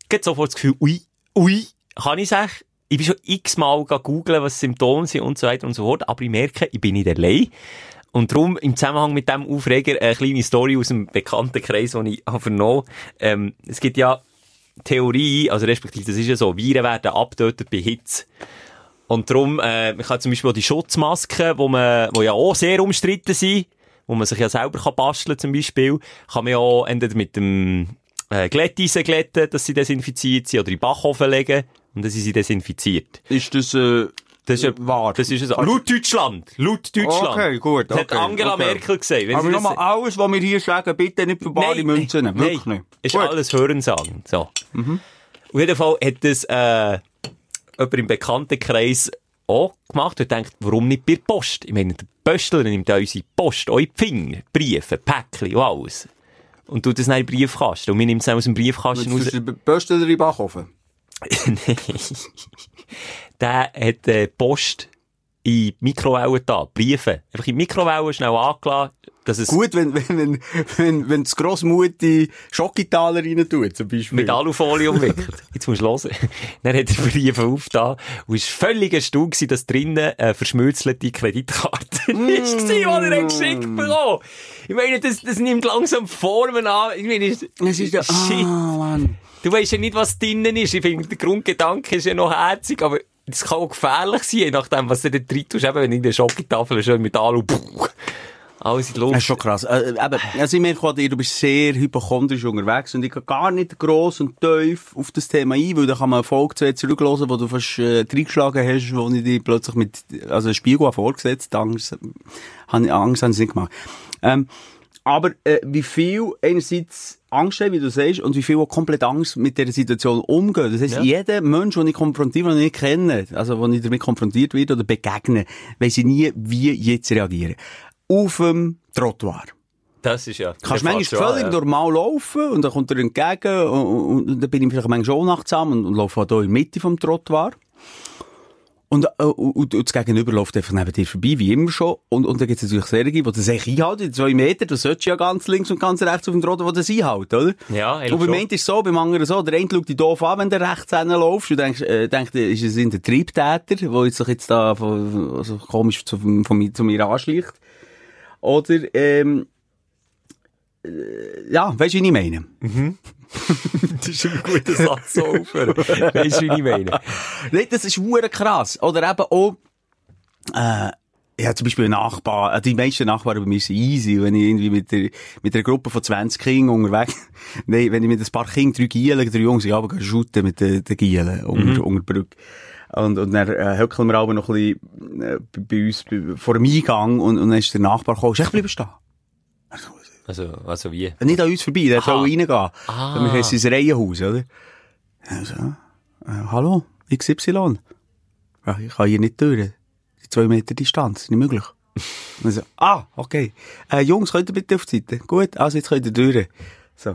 geht sofort das Gefühl, ui, ui, kann ich sagen, ich bin schon x-mal googeln, was Symptome sind und so weiter und so fort, aber ich merke, ich bin nicht allein. Und darum, im Zusammenhang mit dem Aufreger, eine kleine Story aus dem bekannten Kreis, den ich habe vernommen. Ähm, es gibt ja Theorie, also respektive, das ist ja so, Viren werden abgetötet bei Hitze. Und darum, äh, man kann zum Beispiel auch die Schutzmasken, wo man, wo ja auch sehr umstritten sind, wo man sich ja selber kann basteln zum Beispiel, kann man ja auch entweder mit dem äh, Glätteisen glätten, dass sie desinfiziert sind, oder in den Backofen legen, und dann sind sie desinfiziert. Ist das, äh, Das ist ja, wahr? das ist ja so. Laut Deutschland! Laut Deutschland! Okay, gut, Das hat okay, Angela okay. Merkel gesagt. Wenn Aber das- nochmal alles, was wir hier sagen, bitte nicht für bare Münzen nehmen. Wirklich nein, nicht. Ist Gut. Mhm. alles Hörensagen. So. Auf jeden Fall hat das, äh, jemand im Bekanntenkreis auch gemacht und denkt, warum nicht bei der Post? Ich meine, der Pöstler nimmt ja unsere Post, eure Briefe, Briefe, Päckchen und alles. Und tut das in den Briefkasten. Und wir nehmen es aus dem Briefkasten raus. Jetzt für den Böstler in. Nein. Der hat äh, Post in die Mikrowelle da, Briefe. Einfach in die Mikrowelle schnell angelassen, dass es Gut, wenn, wenn, wenn, wenn, wenn das Grossmutti Schokitaler rein tut, zum Beispiel. mit Alufolie umwickelt. Jetzt musst du hören. Dann hat er Briefe aufgetan und es war völlig erstaunt gewesen, dass drinnen eine verschmürzelte Kreditkarte mm. ist, die er geschickt bekommen. Ich meine, das, das nimmt langsam Formen an. Ich meine, es Es ist ja, Shit. ah, Mann. Du weißt ja nicht, was drinnen ist. Ich finde, der Grundgedanke ist ja noch herzig, aber das kann auch gefährlich sein, je nachdem, was du da drin tust. Eben, wenn in der Schokotafel schön mit Alu, puh. Alles in die Luft. Das ist schon krass. Äh, eben, also ich merke auch, du bist sehr hypochondrisch unterwegs und ich gehe gar nicht gross und tief auf das Thema ein, weil da kann man Folge zu zurückhören, wo du fast äh, reingeschlagen hast, wo ich dich plötzlich mit, also Spiegel vorgesetzt, Angst, Angst, habe ich nicht gemacht. Ähm, aber äh, wie viel einerseits Angst haben, wie du sagst, und wie viel auch komplett Angst mit dieser Situation umgehen. Das heisst, ja. jeder Mensch, den ich konfrontiere, den ich nicht kenne, also wenn ich damit konfrontiert werde oder begegne, weiß ich nie, wie jetzt reagieren. Auf dem Trottoir. Das ist ja. Kannst manchmal völlig ja. normal laufen und dann kommt er entgegen und, und, und dann bin ich vielleicht manchmal schon nachtsam und, und laufe hier in der Mitte vom Trottoir. Und, äh, und, und das Gegenüber läuft einfach neben dir vorbei, wie immer schon. Und, und dann gibt es natürlich Serien, die das echt einhalten. Zwei Meter, du solltest ja ganz links und ganz rechts auf dem Roten, die das einhalten, oder? Ja, Und beim einen ist es so, beim anderen so. Der eine schaut dich doof an, wenn du rechts hinläufst. Du denkst, äh, denkst, ist es ein Triebtäter, der jetzt sich jetzt da von, also komisch zu, von, von, zu mir anschleicht. Oder, ähm, äh, ja, weißt du, wie ich meine? Mhm. das ist ein guter Satz so aufhören. Weißt du, wie ich meine? Nein, das ist hure krass. Oder eben auch, äh, ja, zum Beispiel ein Nachbar, äh, die meisten Nachbarn bei mir sind easy, wenn ich irgendwie mit der, mit einer Gruppe von 20 Kindern unterwegs, nein, wenn ich mit ein paar Kindern, drei Gielen, drei Jungs, ich habe shooten mit den, den Gielen unter, mhm. unter Brücke. Und, und dann äh, höckeln wir aber noch ein bisschen äh, bei uns bei, vor dem Eingang und, und dann ist der Nachbar gekommen, ist echt bleiben stehen. Also, also wie? Nicht an uns vorbei, der soll reingehen. Ah. Wir haben sein Reihenhaus, oder? Also, äh, hallo, XY. Ja, ich kann hier nicht durch. Die zwei Meter Distanz, nicht möglich. Also, ah, okay. Äh, Jungs, könnt ihr bitte auf die Seite? Gut, also jetzt könnt ihr durch. So.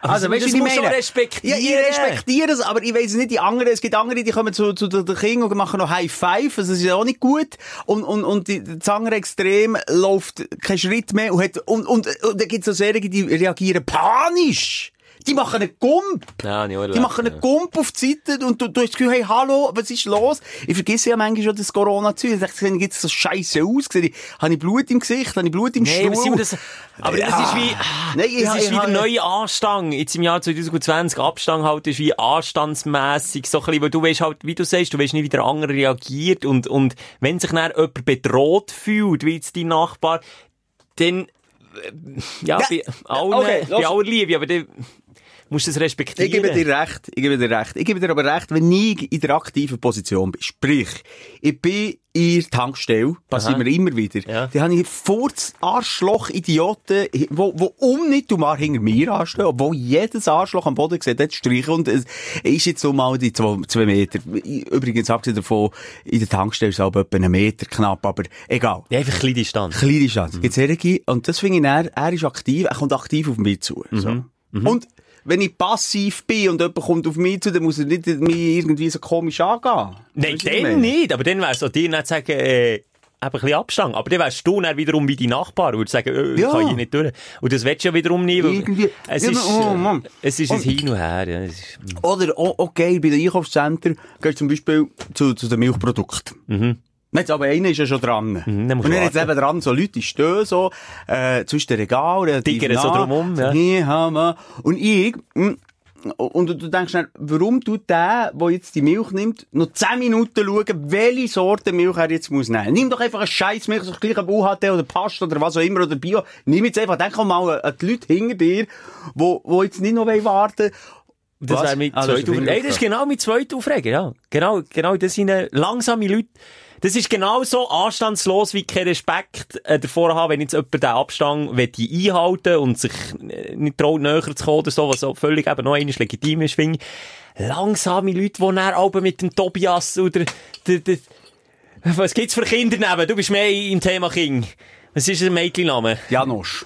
Also, also weißt du, ich meine? respektieren. Ja, ich respektiere es, aber ich weiss nicht, die anderen, es gibt andere, die kommen zu, zu den Kindern und machen noch High Five, also das ist ja auch nicht gut. Und, und, und die, das andere Extrem läuft keinen Schritt mehr und hat, und, und, und dann gibt es so Serien, die reagieren panisch. Die machen einen Gump. Ja, nicht die machen einen Gump auf die Seite und du, du hast das Gefühl, hey, hallo, was ist los? Ich vergesse ja manchmal schon das Corona-Zeug. Ich dachte, es so scheiße aus? Habe ich Blut im Gesicht? Habe ich Blut im nee, Stuhl? Das, aber das ist wie, Nein, das ist wie der neue Anstang. Jetzt im Jahr 2020, Abstand halt ist wie anstandsmässig, so ein bisschen, weil du weißt halt, wie du sagst, du weißt nicht, wie der andere reagiert und, und wenn sich dann jemand bedroht fühlt, wie jetzt dein Nachbar, dann, äh, ja, ja, bei allen, okay, bei aller Liebe, aber dann, musst es respektieren. Ich gebe dir recht, ich gebe dir recht. Ich gebe dir aber recht, wenn ich in der aktiven Position bin. Sprich, ich bin in der Tankstelle, passiert mir immer wieder. Ja. Da habe ich Furz, Arschloch, Idioten, wo, wo um nicht um hinter mir anstehen, obwohl jedes Arschloch am Boden sieht, dort streichen und es ist jetzt so mal die zwei, zwei Meter. Übrigens, abgesehen davon, in der Tankstelle ist es aber etwa einen Meter knapp, aber egal. Ja, einfach kleine Distanz. Kleine Distanz. Mhm. Gibt's und das finde ich, er, er ist aktiv, er kommt aktiv auf mich zu. So. Mhm. Mhm. Und wenn ich passiv bin und jemand kommt auf mich zu, dann muss er nicht mich irgendwie so komisch angehen. Nein, dann nicht. Aber dann wär's so dir nicht sagen, äh, eben ein bisschen Abstand. Aber dann wärst du dann wiederum wie die Nachbarn und würdest sagen, äh, ich ja. kann hier nicht durch. Und das willst du ja wiederum nicht. Irgendwie. Es ja, ist, oh, Mann. es ist ein Hin und Her. Ja. Ist, oder, oh, okay, bei den Einkaufszentren gehst du zum Beispiel zu, zu den Milchprodukten. Mhm. Jetzt aber einer ist ja schon dran. Mhm, und er jetzt eben dran, so Leute stehen so, äh, zwischen den Regalen, Diggern so drumherum, ja. ja und ich, hm, und du denkst dann, warum tut der, der jetzt die Milch nimmt, noch 10 Minuten schauen, welche Sorte Milch er jetzt muss nehmen? Nimm doch einfach eine scheiß Milch, so gleich ein UHT oder Pasta oder was auch immer, oder Bio. Nimm jetzt einfach, denk mal an die Leute hinter dir, die, die jetzt nicht noch warten das wäre mit ah, zweiter Aufreger. das ist genau mit zweiter Aufreger, ja. Genau, genau, das sind langsame Leute, das ist genauso anstandslos wie kein Respekt äh, davor haben, wenn jetzt jemand den Abstand einhalten und sich äh, nicht traut, näher zu kommen oder so, was so völlig eben noch einmal legitim ist, finde ich. Langsame Leute, die dann auch mit dem Tobias oder der, der, was gibt's für Kinder neben? Du bist mehr im Thema King. Was ist ein Mädchenname? Janosch.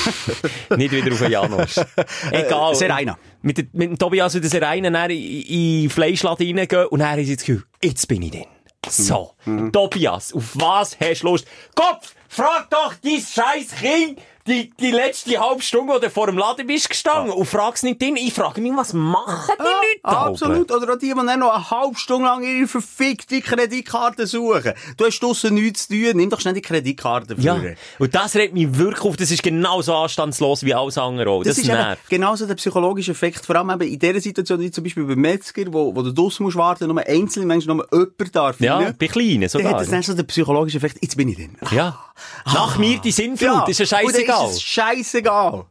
nicht wieder auf einen Janosch. Egal. Äh, Serena. Mit, mit dem Tobias und der Serena in, in Fleischladen reingehen und dann ist jetzt das Gefühl, jetzt bin ich denn. So, mhm. Tobias, auf was hast du Lust? Kopf, frag doch dein scheiß Kind, die, die letzte halbe Stunde, wo du vor dem Laden bist gestanden ja. und fragst nicht den. Ich frage mich, was machen die ja, Leute da Absolut. Oben? Oder auch die, die dann noch eine halbe Stunde lang ihre verfickte Kreditkarte suchen. Du hast draussen nichts zu tun. Nimm doch schnell die Kreditkarte für. Ja. Und das regt mich wirklich auf. Das ist genauso anstandslos wie alles andere auch. Das, das ist nervt. genauso der psychologische Effekt. Vor allem eben in dieser Situation, wie zum Beispiel beim Metzger, wo, wo du draussen musst warten, nur einzelne Menschen, nur jemand darf. Ja, rein. bei Kleinen sogar. Dann hat das dann so der psychologische Effekt. Jetzt bin ich drin. Ja. Nach mir die Sinnflut, ist ja scheißegal. ist es scheißegal.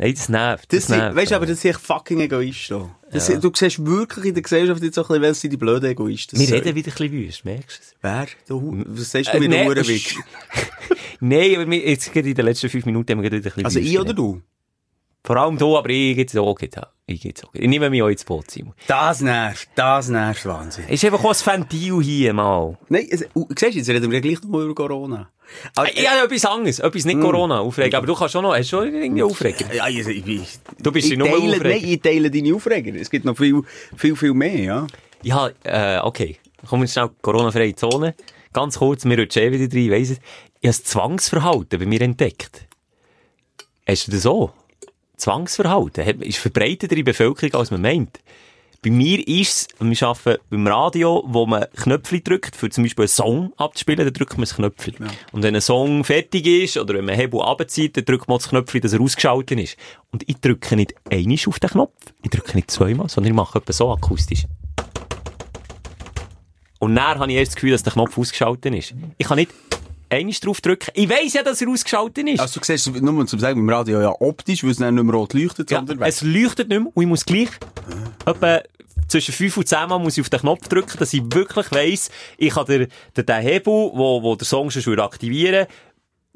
Ey, das nervt. Das, Das nervt. weißt du, aber das sind echt fucking Egoisten. Das sind, du siehst wirklich in der Gesellschaft jetzt so ein bisschen, wer sind die blöden Egoisten. wir reden wieder ein bisschen wüst, merkst du es? Wer? Du, was sagst du Äh, mit nee, Uhrenweg? Nein, aber wir, jetzt gerade in den letzten fünf Minuten haben wir gerade wieder ein bisschen Also ich oder du? Vor allem du, aber ich geht's auch, geht auch. Ich geht's auch. Ich nehme mich auch ins Boot, Simon. Das nervt, das nervt Wahnsinn. Ist einfach auch ein Ventil hier mal. Nein, es, uh, siehst du, jetzt reden wir gleich noch über Corona. Aber, Ich habe etwas anderes, etwas nicht Corona aufregen, aber du kannst schon noch, hast schon irgendwie Aufreger. Ja, ich, ich, ich, Du bist ich nur teile, Aufreger. Nein, ich teile deine Aufreger. Es gibt noch viel, viel, viel mehr, ja. Ja, äh, okay. Kommen wir schnell Corona-freie Zone. Ganz kurz, wir rutschen eh wieder rein, weiss. Ich habe das Zwangsverhalten bei mir entdeckt. Hast du das auch? Zwangsverhalten ist verbreiteter in der Bevölkerung, als man meint. Bei mir ist es, wir arbeiten beim Radio, wo man Knöpfe drückt, für zum Beispiel einen Song abzuspielen, dann drückt man das Knöpfchen. Und wenn ein Song fertig ist, oder wenn man Hebel abzieht, dann drückt man das Knöpfchen, dass er ausgeschaltet ist. Und ich drücke nicht einmal auf den Knopf, ich drücke nicht zweimal, sondern ich mache etwas so akustisch. Und dann habe ich erst das Gefühl, dass der Knopf ausgeschaltet ist. Ich kann nicht einmal drauf drücken. Ich weiss ja, dass er ausgeschaltet ist. Also du siehst, nur um zu sagen, im Radio ja optisch, weil es dann nicht mehr rot leuchtet, ja, sondern es leuchtet nicht mehr und ich muss gleich etwa zwischen 5 und 10 Mal muss ich auf den Knopf drücken, dass ich wirklich weiss, ich kann den, den, den Hebel, wo, wo der Song schon aktivieren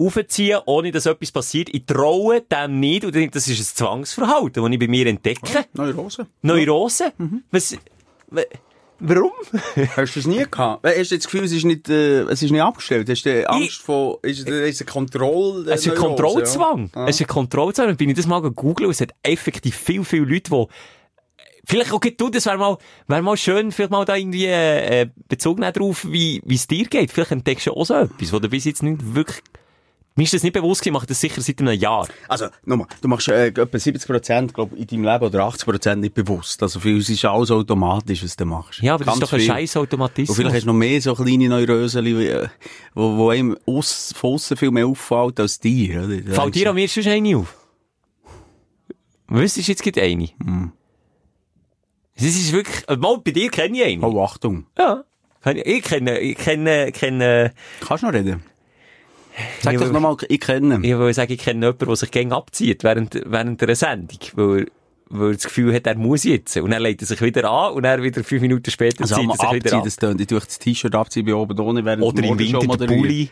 aufziehen, ohne dass etwas passiert. Ich traue dem nicht und denke, das ist ein Zwangsverhalten, das ich bei mir entdecke. Neue Rose. Neurose? Was, wa- warum? Hast du es nie gehabt? Äh, Hast du jetzt das Gefühl, es ist nicht, äh, es ist nicht abgestellt? Hast du Angst vor, ist, ist eine Kontroll, Es ist ein Kontrollzwang. Ja? Es ist ein Kontrollzwang. Dann bin ich das mal gegoogelt und es hat effektiv viel, viel Leute, die Vielleicht auch du, das wäre mal, wäre mal schön, vielleicht mal da irgendwie, äh, Bezug nehmen drauf, wie, wie es dir geht. Vielleicht entdeckst du auch so etwas, wo du bis jetzt nicht wirklich, mir ist das nicht bewusst gewesen, ich mache das sicher seit einem Jahr. Also, nochmal, du machst äh, etwa 70% glaub, in deinem Leben oder 80% nicht bewusst. Also für uns ist alles automatisch, was du machst. Ja, aber das Ganz ist doch ein scheiß Und Automatismus. vielleicht hast du noch mehr so kleine Neurösen, äh, wo, wo einem aus, von aussen viel mehr auffällt als dir. Oder? Fällt dir an mir schon eine auf? Was ist jetzt gerade eine? Hm. Das ist wirklich, äh, mal, bei dir kenne ich eine. du, Oh, Achtung. Ja. Ich kenne, ich kenne, kenne, Kannst du noch reden? Sag Ja, doch aber- nochmal, ich kenne. Ich will sagen, ich kenne jemanden, der sich gern abzieht während, während einer Sendung, weil, er- weil er das Gefühl hat, er muss jetzt. Und dann legt er sich wieder an und dann wieder fünf Minuten später Also, zieht er sich wieder abziehen, an. das tönt. Ich tue das T-Shirt abziehen bei oben ohne während Oder der im Winter der. Pulli.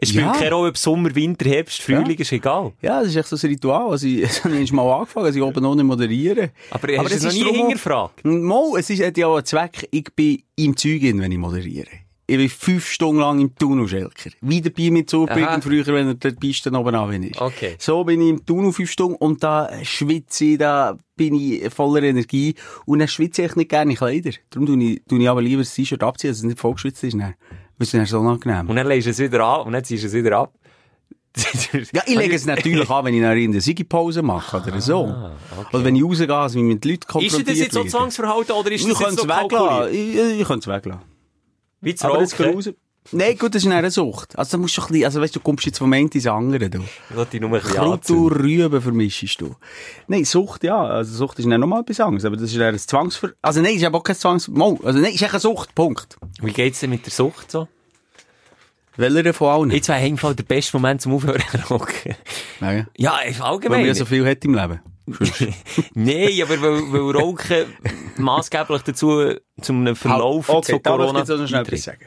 Es spielt Ja. keine Rolle, ob Sommer, Winter, Herbst, Frühling, ist egal. Ja, das ist echt so ein Ritual. Also, ich, das habe ich mal angefangen, als ich oben ohne moderiere. Aber hast du das es noch nie hingefragt? Mo, es ist, hat ja auch einen Zweck. Ich bin im Zeugin, wenn ich moderiere. Ich bin fünf Stunden lang im Tunnel, Schelker. Wie der Bier mit Aha. Zubringen, früher, wenn er die Piste oben an ist. Okay. So bin ich im Tunnel fünf Stunden und da schwitze ich, da bin ich voller Energie. Und dann schwitze ich nicht gerne Kleider. Darum tue ich, tue ich aber lieber das T-Shirt abziehen, dass es nicht vollgeschwitzt ist. Dann. Weil es dann so unangenehm. Und dann legst du es wieder an und dann ziehst du es wieder ab. Ja, ich lege es natürlich an, wenn ich nachher in der Sigi-Pause mache, oder so. Oder wenn ich rausgehe, also mit Leuten Ist konfrontiert das jetzt so. Zwangsverhalten oder ist Ich das jetzt es so weglassen. ich, ich könnte es weglassen. Wie das Aber das raus. Nein, gut, das ist eine Sucht. Also, da musst du ein bisschen, also weißt du, kommst jetzt vom einen ins andere, du. Ich nur Kraut und Rüben vermischst du. Nein, Sucht, ja. Also, Sucht ist nicht nochmal etwas anderes. Aber das ist eher ein Zwangsver... Also, nein, ist aber auch kein Zwangs... Also, nein, ist echt eine Sucht. Punkt. Wie geht's denn mit der Sucht so? Welcher von allen? Jetzt wäre eigentlich der beste Moment zum Aufhören rauchen. Ja, Ja, Weil allgemein. man ja so viel hat im Leben. Nein, aber weil, weil Rauchen maßgeblich dazu zum Verlauf okay, zu da muss ich Corona jetzt auch noch schnell sagen.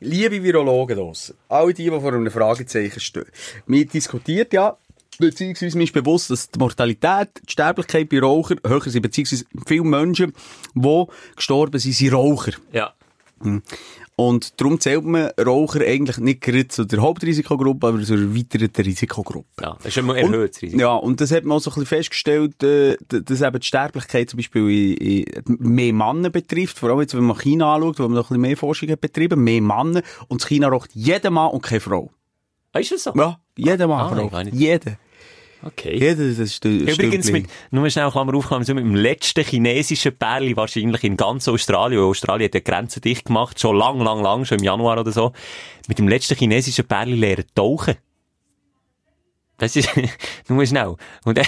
Liebe Virologen draussen, alle die, die vor einem Fragezeichen stehen. Wir diskutiert ja, beziehungsweise mir ist bewusst, dass die Mortalität, die Sterblichkeit bei Rauchern höher sind, beziehungsweise viele Menschen, die gestorben sind, sind Raucher. Ja. Und darum zählt man Raucher eigentlich nicht gerade zu der Hauptrisikogruppe, aber zur erweiterten Risikogruppe. Ja, das ist immer erhöht, das Risiko. Ja, und das hat man auch so ein bisschen festgestellt, äh, dass eben die Sterblichkeit zum Beispiel in, in mehr Männer betrifft. Vor allem jetzt, wenn man China anschaut, wo man noch ein bisschen mehr Forschung hat betrieben, mehr Männer. Und China raucht jeder Mann und keine Frau. Ah, Ist das so? Ja, jeder Mann Ah, raucht. Jeder. Okay. Jeder, das der Übrigens, mit, nur schnell Klammer auf, Klammer mit dem letzten chinesischen Pärli wahrscheinlich in ganz Australien, weil Australien hat die Grenzen dicht gemacht, schon lang, lang, lang, schon im Januar oder so, mit dem letzten chinesischen Pärli lernen tauchen. Das ist, nur schnell. Und,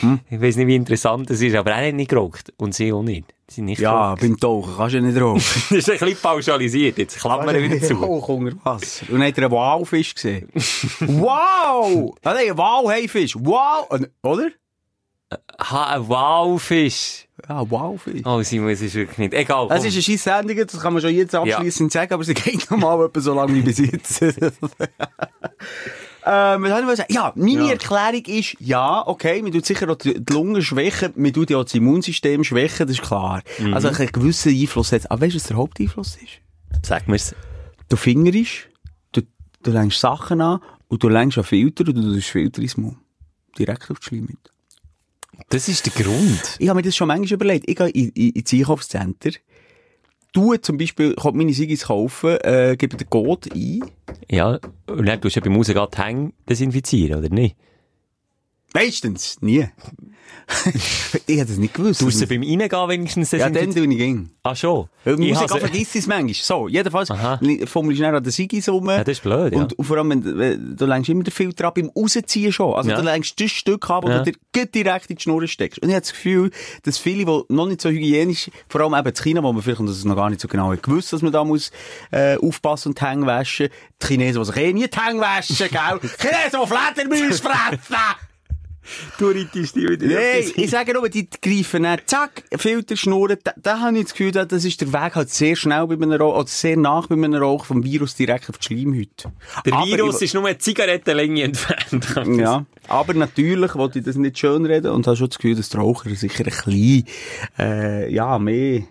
hm? ich weiß nicht, wie interessant das ist, aber er hat nicht geraucht. Und sie auch nicht. Sie sind nicht ja, geraucht. beim Tauchen kannst du ja nicht rauchen. das ist ein bisschen pauschalisiert. Jetzt klappt man wieder zu. Rauch unter was? Und hat er einen Walfisch gesehen? wow! Ah, nein, ein Walhaifisch. Wow! Oder? Ha, ein Walfisch. Ja, Walfisch. Oh, Simon, es ist wirklich nicht. Egal. Es ist eine scheisse Sendung, das kann man schon jetzt abschließend ja. sagen, aber sie geht nochmal etwa so lange wie bis jetzt. Ähm, was soll ich? Ja, meine ja. Erklärung ist, ja, okay, man tut sicher auch die Lungen schwächen, man tut ja auch das Immunsystem schwächen, das ist klar. Mhm. Also, einen gewissen Einfluss hat. Aber weißt du, was der Haupteinfluss ist? Sag mir's. Du fingerst, du, du lenkst Sachen an und du lenkst an Filter und du tust Filter ins Mund. Direkt auf die Schleimhaut. Das ist der Grund. Ich habe mir das schon manchmal überlegt. Ich gehe in, in, ins Einkaufscenter du zum Beispiel, ich meine Sigis kaufen, äh, gebe den Code ein. Ja, und dann tust du ja beim Rausgehen die Hänge desinfizieren, oder nicht? Meistens, nie. ich hätte es nicht gewusst. Du du beim Reingehen wenigstens Ja, dann tue ich ging. Ah, schon? Weil Musik also... vergisst es manchmal. So, jedenfalls fummelst du schnell an den Sigis rum. Ja, das ist blöd, ja. Und, und vor allem, wenn, du lenkst immer den Filter ab beim Rausziehen schon. Also ja. du lenkst das Stück ab, ja. du dir direkt in die Schnur steckst. Und ich habe das Gefühl, dass viele, die noch nicht so hygienisch, vor allem eben in China, wo man vielleicht, und das noch gar nicht so genau gewusst, dass man da muss, äh, aufpassen und die Hänge waschen. Die Chinesen, die sich eh nie die Hänge waschen, gell? Chinesen, die Fledermäuse fressen! Touritisch die wieder. Nein, ich sage nur, die greifen dann, zack, Filterschnurren, da, da habe ich das Gefühl, das ist der Weg halt sehr schnell bei einem Rauch, oder sehr nach bei einem Rauch vom Virus direkt auf die Schleimhaut. Der aber Virus ist nur eine Zigarettenlänge entfernt. ja, aber natürlich wollte ich das nicht schön reden und habe schon das Gefühl, dass der Raucher sicher ein bisschen, äh, ja, mehr,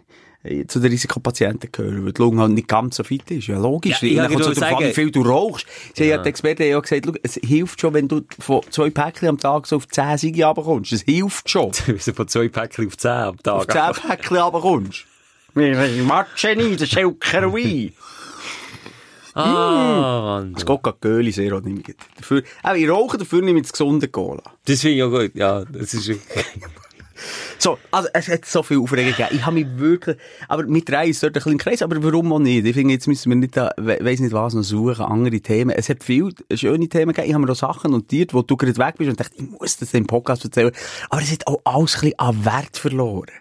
zu den Risikopatienten gehören, weil die Lunge halt nicht ganz so fit ist. Ja, logisch. Ja, ich kommt so sagen, wie viel du rauchst. Sie ja. hat die Experten ja gesagt, es hilft schon, wenn du von zwei Päckchen am Tag so auf 10 Siege runterkommst. Es hilft schon. Von zwei Päckchen auf 10 am Tag. Auf 10 Päckchen runterkommst. Wir matschen nie, das Schelker Wein. Ah, mm. Das Coca-Cola sehr auch nicht Dafür, auch ich rauche dafür nicht mit das gesunde Cola. Das finde ich auch gut, ja. Das ist So, also, es hat so viel Aufregung gegeben. Ich habe mich wirklich, aber mit drei ist dort ein bisschen Kreis, aber warum auch nicht? Ich finde, jetzt müssen wir nicht da, weiss nicht was noch suchen, andere Themen. Es hat viele schöne Themen gegeben. Ich habe mir auch Sachen notiert, wo du gerade weg bist und dachte, ich muss das im Podcast erzählen. Aber es hat auch alles ein bisschen an Wert verloren.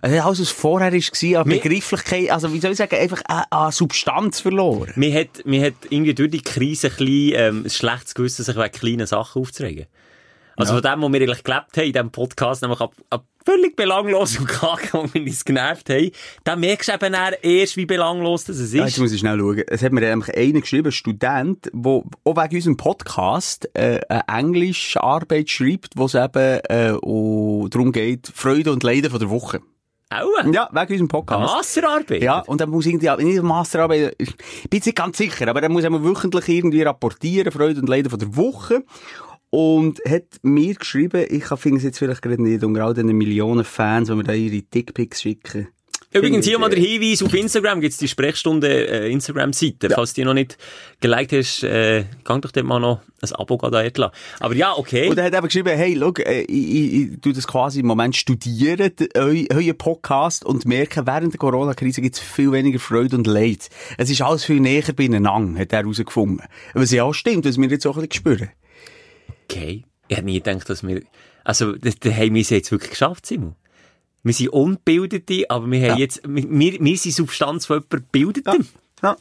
Also alles, was vorher war, an Begrifflichkeit, also wie soll ich sagen, einfach an, Substanz verloren. Mir hat, mir hat irgendwie durch die Krise ein bisschen, ähm, ein schlechtes Gewissen, sich wegen kleinen Sachen aufzuregen. Also ja. von dem, wo wir eigentlich gelebt haben, in diesem Podcast, nämlich ab, ab völlig belanglos und kacke, wo wir uns genervt haben, dann merkst du eben erst, wie belanglos das ist. Ja, jetzt muss ich schnell schauen. Es hat mir nämlich einer geschrieben, ein Student, der auch wegen unserem Podcast äh, eine englische Arbeit schreibt, wo es eben äh, darum geht, Freude und Leiden von der Woche. Auch? Ja, wegen unserem Podcast. Eine Masterarbeit? Ja, und dann muss irgendwie, nicht eine Masterarbeit, ich bin jetzt nicht ganz sicher, aber dann muss man wöchentlich irgendwie rapportieren, Freude und Leiden von der Woche. Und hat mir geschrieben, ich finde es jetzt vielleicht gerade nicht, unter all diesen Millionen Fans, die mir da ihre Dickpics schicken. Übrigens hier mal der Hinweis, auf Instagram gibt es die Sprechstunde äh, Instagram-Seite. Ja. Falls du die noch nicht geliked hast, äh, gang doch dort mal noch ein Abo da lassen. Aber ja, okay. Und er hat eben geschrieben, hey, look, äh, ich, ich, ich tu das quasi im Moment studieren, euren Podcast, und merke, während der Corona-Krise gibt es viel weniger Freude und Leid. Es ist alles viel näher beieinander, hat er herausgefunden. Was ja auch stimmt, was wir jetzt auch ein bisschen spüren. Okay. Ich hätte nie gedacht, dass wir, also, das, das haben wir es jetzt wirklich geschafft, Simon. Wir sind Unbildete, aber wir haben ja. jetzt, wir, wir sind Substanz von jemandem Bildeten. Ja. ja.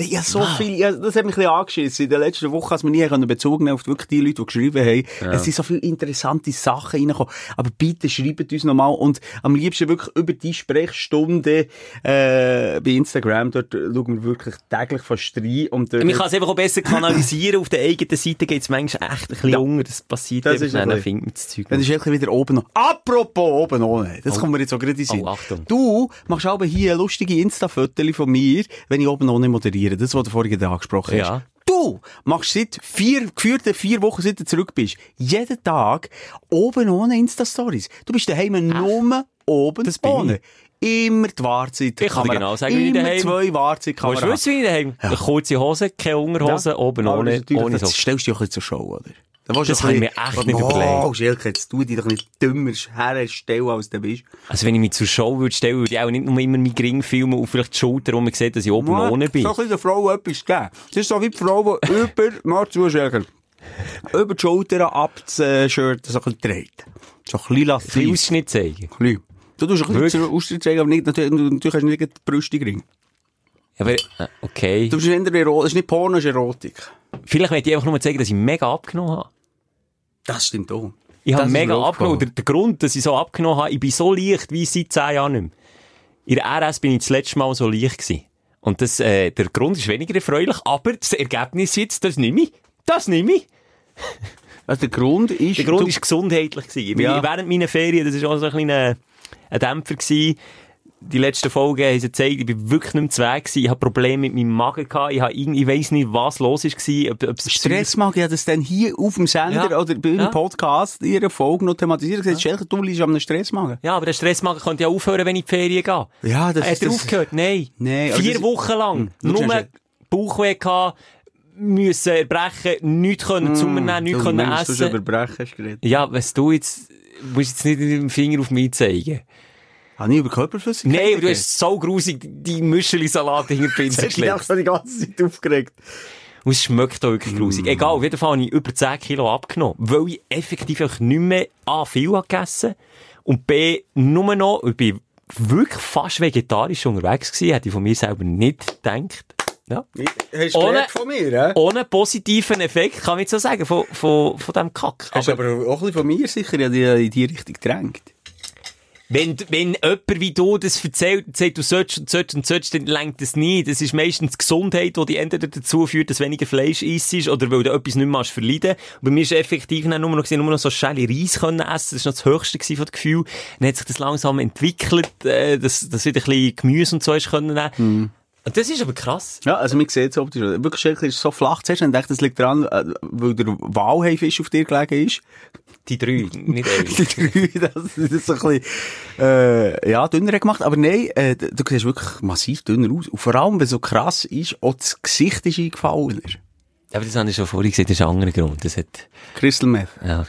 Ja, so wow. viel, ja, das hat mich ein bisschen angeschissen. In den letzten Wochen, als wir nie Bezug nehmen auf wirklich die Leute, die geschrieben haben. Ja. Es sind so viele interessante Sachen reingekommen. Aber bitte schreibt uns nochmal und am liebsten wirklich über die Sprechstunde, äh, bei Instagram. Dort schauen wir wirklich täglich fast rein. Und dort Man kann es einfach auch besser kanalisieren. auf der eigenen Seite geht es manchmal echt ein bisschen ja. unter. Das passiert das einfach, dann findet man das Zeug. Dann ist wirklich wieder oben noch. Apropos oben ohne. Das oh. kommt mir jetzt auch gerade in Sinn. Oh, Achtung. Du machst aber hier lustige Insta-Fotos von mir, wenn ich oben ohne moderiere reagieren. Das, was du vorhin angesprochen hast. Ja. Du machst seit vier, geführten vier Wochen, seit du zurück bist, jeden Tag oben ohne Insta-Stories. Du bist daheim Ach. nur oben das ohne. Immer die Wartzeit. Ich kann genau sagen, wie daheim. zwei Wartzeitkameras. Willst du wie daheim? Ja. Kurze Hose, keine Unterhose, ja. oben ohne, ohne so. stellst du dich ein zur Show, oder? Das, habe ich mir echt nicht überlegt. Oh, Schelke, jetzt tu dich doch nicht dümmer herstellen, als du bist. Also wenn ich mich zur Show würde stellen, würde ich auch nicht nur immer meinen Gring filmen und vielleicht die Schulter, wo man sieht, dass ich oben ja, ohne bin. So ein der Frau etwas geben. Das ist so wie die Frau, die über, mal zu, Schelke. über die Schulter ab das Shirt so ein bisschen dreht. So ein bisschen Ein lassiv. Ausschnitt zeigen. Klein. Du tust ein bisschen Ausschnitt zeigen, aber nicht, natürlich, natürlich hast du nicht die Brüste gering. Aber, äh, okay. Du bist Erotik, das ist nicht Porno, das ist Erotik. Vielleicht möchte ich einfach nur zeigen, dass ich mega abgenommen habe. Das stimmt auch. Ich Das habe ist mega abgenommen. Der, der Grund, dass ich so abgenommen habe, ich bin so leicht wie seit 10 Jahren nicht mehr. In der RS bin ich das letzte Mal so leicht gewesen. Und das, äh, der Grund ist weniger erfreulich, aber das Ergebnis jetzt, das nehme ich. Das nehme ich. Also der Grund ist... Der Grund du, ist gesundheitlich gewesen. Ja. Während meiner Ferien, das war auch so ein kleiner ein Dämpfer gewesen. Die letzten Folgen haben sie gezeigt, ich bin wirklich nicht mehr Weg gewesen. Ich habe Probleme mit meinem Magen gehabt. Ich, habe irgendwie, ich weiss nicht, was los war. Ob, ob es Stressmagen, habe das dann hier auf dem Sender Ja. oder bei Ja. Podcast in ihrer Folge noch thematisiert. gesagt, Schelke, du liegst einem Stressmagen. Ja, aber der Stressmagen könnte ja aufhören, wenn ich in die Ferien gehe. Ja, das Hat er das- aufgehört? Nein. Nein, Vier das- Wochen lang. Hm, du Nur Bauchweh gehabt, müssen erbrechen, nichts können zu mir nehmen, nichts Du, können Du essen. über Brechen hast geredet. Ja, was du jetzt, musst jetzt nicht mit dem Finger auf mich zeigen. Habe ich über Körperflüssigkeit Nein, aber du hast so grusig die Müscheli-Salat hinter die Pinsel Hast du dich auch geschleppt. so die ganze Zeit aufgeregt? Und es schmeckt auch wirklich grusig. Mm. Egal, auf jeden Fall habe ich über 10 Kilo abgenommen. Weil ich effektiv nicht mehr A, viel habe gegessen und B, nur noch, ich bin wirklich fast vegetarisch unterwegs gewesen, hätte ich von mir selber nicht gedacht. Ja. Hast du Ohne- von mir, hä? Ohne positiven Effekt, kann ich so sagen, von, von, von diesem Kack. Hast du aber auch ein bisschen von mir sicher in die, in die Richtung gedrängt. Wenn, wenn jemand wie du das erzählt und sagt, du sollst und sollst und sollst, dann lenkt das nicht. Das ist meistens die Gesundheit, die entweder dazu führt, dass weniger Fleisch isst oder weil du etwas nicht mehr verleiden. Und bei mir ist effektiv nur noch, gewesen, nur noch so Schelle Reis können essen. Das war noch das Höchste von dem Gefühl. Dann hat sich das langsam entwickelt, äh, dass, dass wieder ein bisschen Gemüse und so ist können nehmen. Und das ist aber krass. Ja, also man sieht es optisch. Wirklich, Schelke ist so flach zuerst und denkt, das liegt daran, äh, weil der Walhaifisch auf dir gelegen ist. Die drei, nicht Die eins. drei, das, das ist so ein bisschen, äh, ja, dünner gemacht. Aber nein, äh, du siehst wirklich massiv dünner aus. Und vor allem, wenn so krass ist, auch das Gesicht ist eingefallen. Aber das habe ich schon vorhin gesehen, das ist ein anderer Grund. Das hat, Crystal Meth. Ja,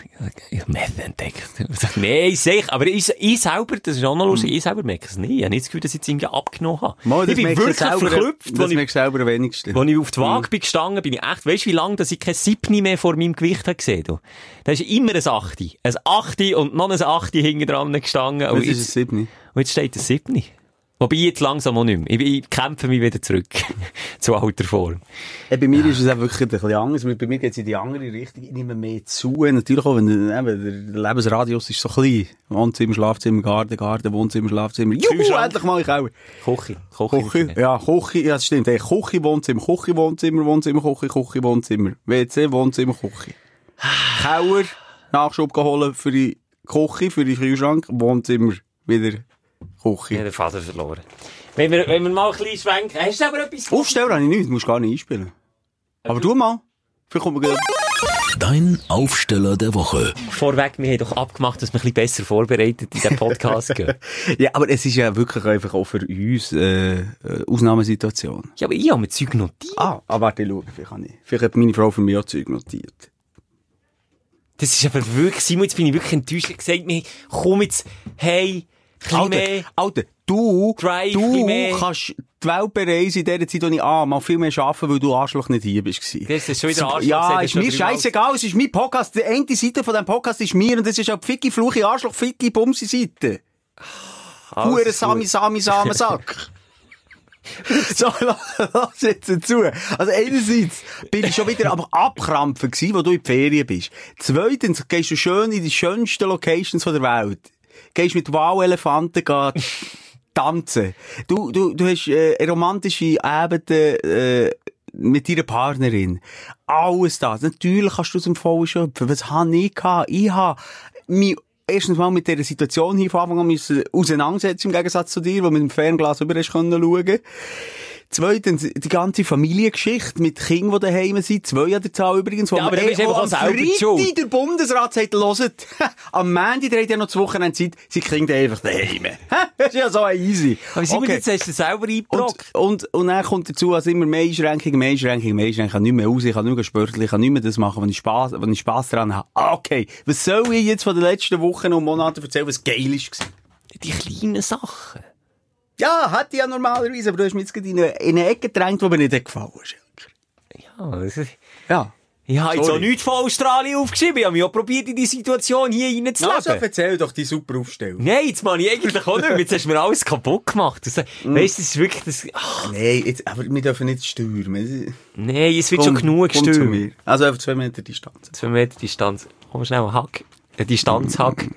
ich habe Meth entdeckt. Nein, sicher. Aber ich, ich selber, das ist auch noch lustig, ich selber merke es nicht. Ich habe nicht das Gefühl, dass ich jetzt irgendwie abgenommen habe. Mal, ich bin wirklich selber, verklüpft, das ich, merkst du selber am wenigsten. als ich auf die Waage bin gestanden bin. Ich echt, weißt du, wie lange, dass ich kein Siebni mehr vor meinem Gewicht habe gesehen habe? Da ist immer ein Achti. Ein Achti und noch ein Achti hinten dran gestanden. Das ist jetzt, es Siebni. und jetzt steht ein Siebni. Wobei jetzt langsam auch nicht mehr. Ich, ich kämpfe mich wieder zurück. zu alter Form. Ja, bei mir ist es auch wirklich ein bisschen anders. Bei mir geht es in die andere Richtung. Ich nehme mehr zu. Natürlich auch, wenn der, eben, der Lebensradius ist so klein. Wohnzimmer, Schlafzimmer, Garten, Garten, Wohnzimmer, Schlafzimmer. Juhu, Kühlschrank. endlich mal ich auch. Kochi. Kochi. Ja, Küche, ja, das stimmt. Hey, Küche, Wohnzimmer, Küche, Wohnzimmer, Wohnzimmer, Küche, Küche, Wohnzimmer. WC, Wohnzimmer, Küche. Keller, Nachschub geholt für die Küche, für den Kühlschrank, Wohnzimmer, wieder Ich habe Küche. den Vater verloren. Wenn wir, wenn wir mal ein bisschen schwenken. Hast du aber etwas Aufstellen habe ich nichts, musst gar nicht einspielen. Aber du mal. Vielleicht kommt man Dein Aufsteller der Woche. Vorweg, wir haben doch abgemacht, dass wir ein bisschen besser vorbereitet in den Podcast gehen. Ja, aber es ist ja wirklich einfach auch für uns äh, äh, Ausnahmesituation. Ja, aber ich habe mir Zeug notiert. Ah, ah warte, ich schaue, vielleicht habe ich. Vielleicht hat meine Frau für mich auch Zeug notiert. Das ist aber wirklich, Simon, jetzt bin ich wirklich enttäuscht. Ich habe gesagt, mir, komm jetzt, hey, bisschen mehr. Alter, du, Drive, du kannst die Welt bereisen in der Zeit, wo ich ah, mal viel mehr arbeiten, weil du Arschloch nicht hier bist. Das ist schon wieder Arschloch Ja, gesagt, ist mir scheißegal, es ist mein Podcast. Die eine Seite von diesem Podcast ist mir und das ist auch die Ficki, Fluchi, Arschloch, Ficki, Bumsi Seite. Hure gut. Sami, Sami, Samensack. so, lass jetzt dazu. Also einerseits bin ich schon wieder am Abkrampfen gewesen, wo du in die Ferien bist. Zweitens gehst du schön in die schönsten Locations von der Welt. Gehst mit Wow-Elefanten tanzen. Du, du, du hast äh, romantische Abende äh, mit deiner Partnerin. Alles das. Natürlich kannst du aus dem Vollen schöpfen. Was habe ich gehabt? Ich habe mich erstens mal mit dieser Situation hier von Anfang an müssen auseinandersetzen, im Gegensatz zu dir, wo mit dem Fernglas über hast können schauen. Zweitens, die ganze Familiengeschichte mit Kindern, die daheim sind, zwei an der Zahl übrigens, wo Ja, aber man du wo einfach am Freitag der Bundesrat sagt, hört, am Montag, der hat ja noch zwei Wochen Zeit, sie kriegen einfach daheim. Das ist ja so easy. Aber Simon, Okay. jetzt hast du selber Und, eingebrockt. und, und dann kommt dazu, als immer mehr Einschränkungen, mehr Einschränkungen, mehr Einschränkungen. Ich kann nicht mehr raus, ich kann nur mehr sporteln, ich kann nicht mehr das machen, wenn ich Spaß, wenn ich Spaß dran habe. Ah, Okay. Was soll ich jetzt von den letzten Wochen und Monaten erzählen, was geil ist? gewesen? Die kleinen Sachen. Ja, hätte ich ja normalerweise, aber du hast mich jetzt gerade in eine, in eine Ecke gedrängt, die mir nicht gefallen ist. Ja, das ist- Ja. Ich habe jetzt auch nichts von Australien aufgeschrieben. Ich habe mich auch probiert, in die Situation hier reinzuleben. Also, erzähl doch die super Aufstellung. Nein, jetzt mache ich eigentlich auch nicht. Jetzt hast du mir alles kaputt gemacht. Das, Mm. Weißt du, das ist wirklich das, ach, Nein, jetzt, aber wir dürfen nicht stürmen. nein, es wird schon genug komm gestürmt. Also auf zwei Meter Distanz. Zwei Meter Distanz. Komm schnell, Hack. Ein Distanzhack.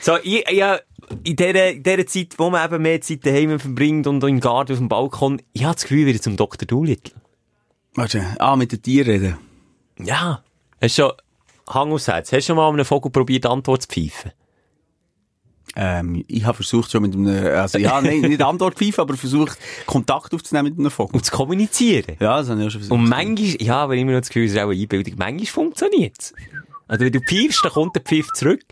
So, ich, ja, in dieser, in dieser Zeit, wo man eben mehr Zeit daheim verbringt und im Garten auf dem Balkon, ich habe das Gefühl, wieder zum Dr. Doolittle. Warte, ah, mit den Tieren reden. Ja. Hast du schon, Hang aufs Herz, hast du schon mal einem Vogel probiert, Antwort zu pfeifen? Ähm, ich habe versucht schon mit einem, also ja, nein, nicht Antwort pfeifen, aber versucht, Kontakt aufzunehmen mit einem Vogel. Und zu kommunizieren? Ja, das habe ich auch schon versucht. Und manchmal, ja, aber immer noch das Gefühl, es ist auch eine Einbildung, manchmal funktioniert es. Also wenn du pfeifst, dann kommt der Pfiff zurück.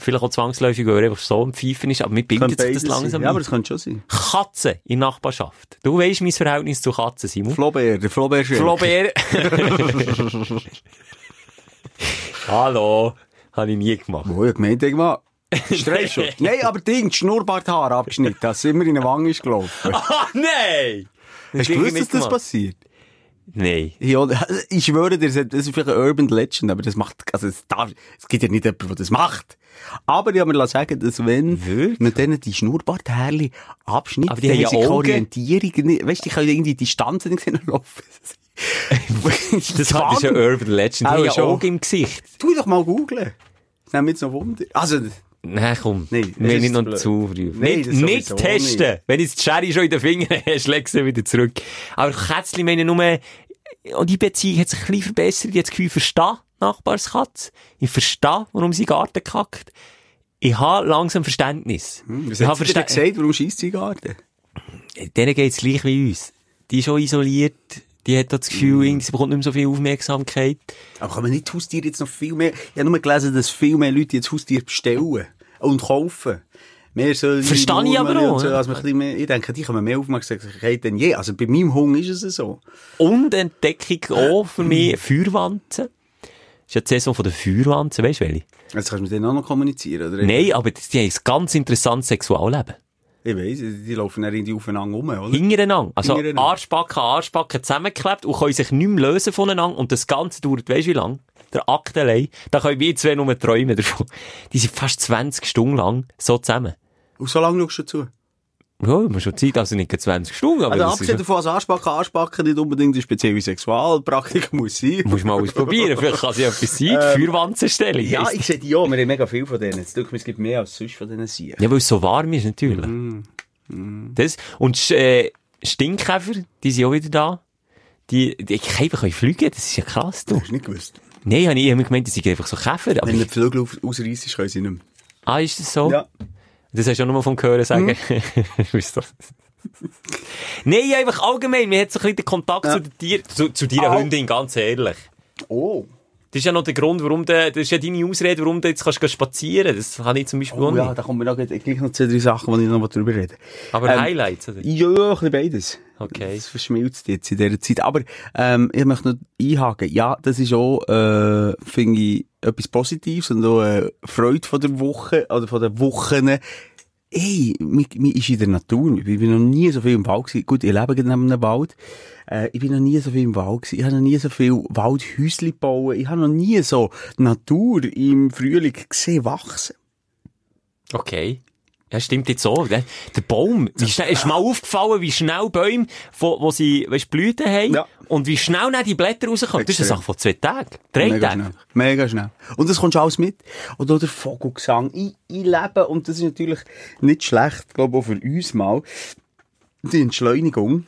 Vielleicht auch zwangsläufig, weil er einfach so ein Pfeifen ist, aber mir Könnte sich das beides sein. langsam Ja, aber das könnte schon sein. Katzen in Nachbarschaft. Du weisst mein Verhältnis zu Katzen, Simon. Flaubert, der Flaubert Flaubert. Hallo. Habe ich nie gemacht. Wo, ich gemeint, ich mal. Stressschutz. Nein, aber Ding, Schnurrbarthaar abgeschnitten, dass es immer in eine Wange ist gelaufen. Ah, nein! Hast du gewusst, dass das passiert? Nein. Ja, ich schwöre dir, das ist vielleicht eine Urban Legend, aber das macht, also es, darf, es gibt ja nicht jemanden, der das macht. Aber ich habe mir sagen, dass wenn Wirklich? man denen die Schnurrbarthärli abschneidet, Aber die haben ja keine. Orientierung, nicht- weißt du, die können irgendwie die Distanzen nicht sehen laufen. Das, das ist eine Urban Legend. Die Auch haben ja. Augen im Gesicht. Tu doch mal googlen. Das nimmt jetzt noch Wunder. Also, Nein, komm. Nein, wir nicht noch blöd. zu früh. Nein, nicht, nicht testen. nicht. Wenn jetzt die Sherry schon in den Fingern hast, leg sie wieder zurück. Aber Kätzchen meinen nur, und die Beziehung hat sich ein bisschen verbessert. Ich habe ich verstehe die Nachbarskatze. Ich verstehe, warum sie Garten kackt. Ich habe langsam Verständnis. was ich dir Verstä- gesagt, warum schießt sie Garten? Denen geht's gleich wie uns. Die ist schon isoliert. Die hat das Gefühl, Mm. irgendwie, sie bekommt nicht mehr so viel Aufmerksamkeit. Aber kann man nicht Haustiere jetzt noch viel mehr... Ich habe nur gelesen, dass viel mehr Leute jetzt Haustiere bestellen und kaufen. Mehr so Verstehe ich aber auch, So, also mehr, ich denke, die haben mehr Aufmerksamkeit denn je. Also bei meinem Hund ist es so. Und Entdeckung auch für mich Feuerwanzen. Das ist ja die Saison von der Feuerwanzen, weißt du welche? Jetzt kannst du mit denen auch noch kommunizieren, oder? Nein, aber die haben ein ganz interessantes Sexualleben. Ich weiss, die laufen dann irgendwie aufeinander rum, oder? Hintereinander. Also Hintereinander. Arschbacken Arschbacken zusammengeklebt und können sich nicht mehr lösen voneinander. Und das Ganze dauert, weißt du wie lang? Der Akt allein. Da können wir zwei nur träumen davon. Die sind fast 20 Stunden lang so zusammen. Und so lange schaust du zu. Ja, immer schon Zeit, also nicht gerade 20 Stunden, aber Also das abgesehen davon, dass Arschbacken, Arschbacken nicht unbedingt eine spezielle Sexualpraktik muss sein. musst du mal ausprobieren. Vielleicht kann ja etwas sein. Ähm, Feuerwanzenstellung. Ja, ich sehe die auch. Wir haben mega viel von denen. Es gibt mehr als sonst von denen Siegen. Ja, weil es so warm ist, natürlich. Das, und äh, Stinkkäfer, die sind auch wieder da. Die, die Käfer können fliegen, das ist ja krass, du. Hast du nicht gewusst? Nein, habe ich immer gemeint, das sind einfach so Käfer. Wenn du die Flügel ausreissst, können sie nicht mehr. ah, ist das so? Ja. Das hast du auch nur vom Hören sagen. Du? Nein, einfach allgemein, man hat so ein bisschen den Kontakt Ja. zu, Tieren, zu, zu deiner Au. Hündin, ganz ehrlich. Oh. Das ist ja noch der Grund, warum du, das ist ja deine Ausrede, warum du jetzt kannst spazieren. Das kann ich zum Beispiel Oh ja, nicht. da kommen wir noch, gleich noch zwei, drei Sachen, die ich noch drüber reden Aber Ähm, Highlights, oder? Ja, ein bisschen beides. Okay. Das verschmilzt jetzt in dieser Zeit. Aber ähm, ich möchte noch einhaken. Ja, das ist auch, äh, finde ich, etwas Positives und auch äh, Freude von der Woche oder von den Wochen. Ey, mir, mir ist in der Natur. Ich bin noch nie so viel im Wald gewesen. Gut, ich lebe neben einem Wald. Äh, ich bin noch nie so viel im Wald gewesen. Ich habe noch nie so viel Waldhäuschen gebaut. Ich habe noch nie so Natur im Frühling gesehen wachsen. Okay. Ja, stimmt jetzt so. Der, der Baum, wie schnell, ist mal aufgefallen, wie schnell Bäume, wo, wo sie, weißt, Blüten haben, Ja. Und wie schnell dann die Blätter rauskommen. Das ist eine. Sache von zwei Tagen. Drei Mega Tagen. schnell. Mega schnell. Und das kommst du alles mit. Und auch der Vogelgesang. Lebe, und das ist natürlich nicht schlecht, glaube ich, auch für uns mal, die Entschleunigung.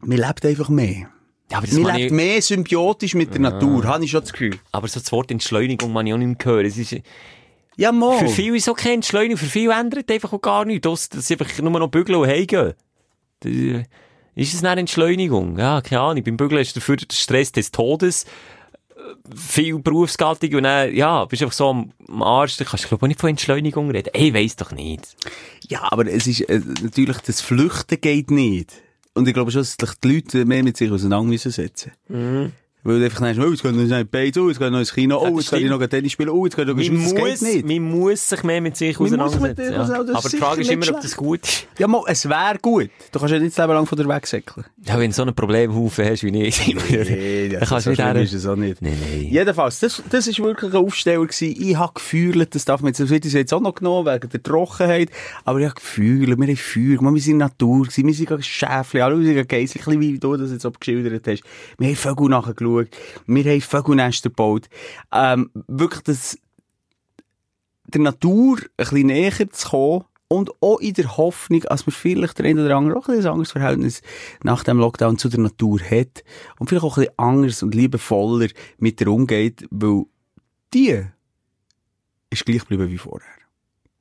Man lebt einfach mehr. Ja, aber das Man lebt ich, mehr symbiotisch mit der Natur, habe ich schon das Gefühl. aber so das Wort Entschleunigung man ich auch nicht hören. Es ist, Ja, mal. Für viele ist es okay, Entschleunigung, für viele ändert einfach auch gar nichts. Das, dass sie einfach nur noch bügeln und heimgehen. Ist es eine Entschleunigung? Ja, keine Ahnung. Beim Bügeln ist dafür der Stress des Todes. Äh, Viel Berufsgattung und dann, ja, bist einfach so am, am Arsch. Da kannst du, glaube ich, auch nicht von Entschleunigung reden. Ey, weiss doch nicht. Ja, aber es ist, äh, natürlich, das Flüchten geht nicht. Und ich glaube schon, dass sich die Leute mehr mit sich auseinandersetzen müssen. Weil einfach denkst, oh, jetzt jetzt können wir noch ins Kino, oh, jetzt kann ich noch Tennis spielen, oh, jetzt können wir noch Man muss, nicht. man muss sich mehr mit sich auseinandersetzen. Ja. Aber die Frage ist immer, ob das gut ist. Ja, mal, es wäre gut. Du kannst ja nicht das Leben lang von der wegsäckeln. Ja, wenn du so einen Problemhaufen hast wie ich, Nee, das kannst so du nicht schlimm ist es auch nicht. Nein, nein. Jedenfalls, das, das ist wirklich ein Aufsteller gewesen. Ich habe gefühlt, das darf man jetzt, das wird jetzt auch noch genommen, wegen der Trockenheit. Aber ich habe gefühlt, wir haben Feuer wir sind in der Natur gewesen, wir sind Schäfchen, alle, wir sind ein bisschen wie du das jetzt auch geschildert hast. Wir haben Vögel nachgeschaut, wir haben Vögelnester gebaut. Ähm, wirklich, das, der Natur ein bisschen näher zu kommen, und auch in der Hoffnung, dass man vielleicht der eine oder andere auch ein anderes Verhältnis nach dem Lockdown zu der Natur hat und vielleicht auch ein bisschen anders und liebevoller mit der umgeht, weil die ist gleich geblieben wie vorher.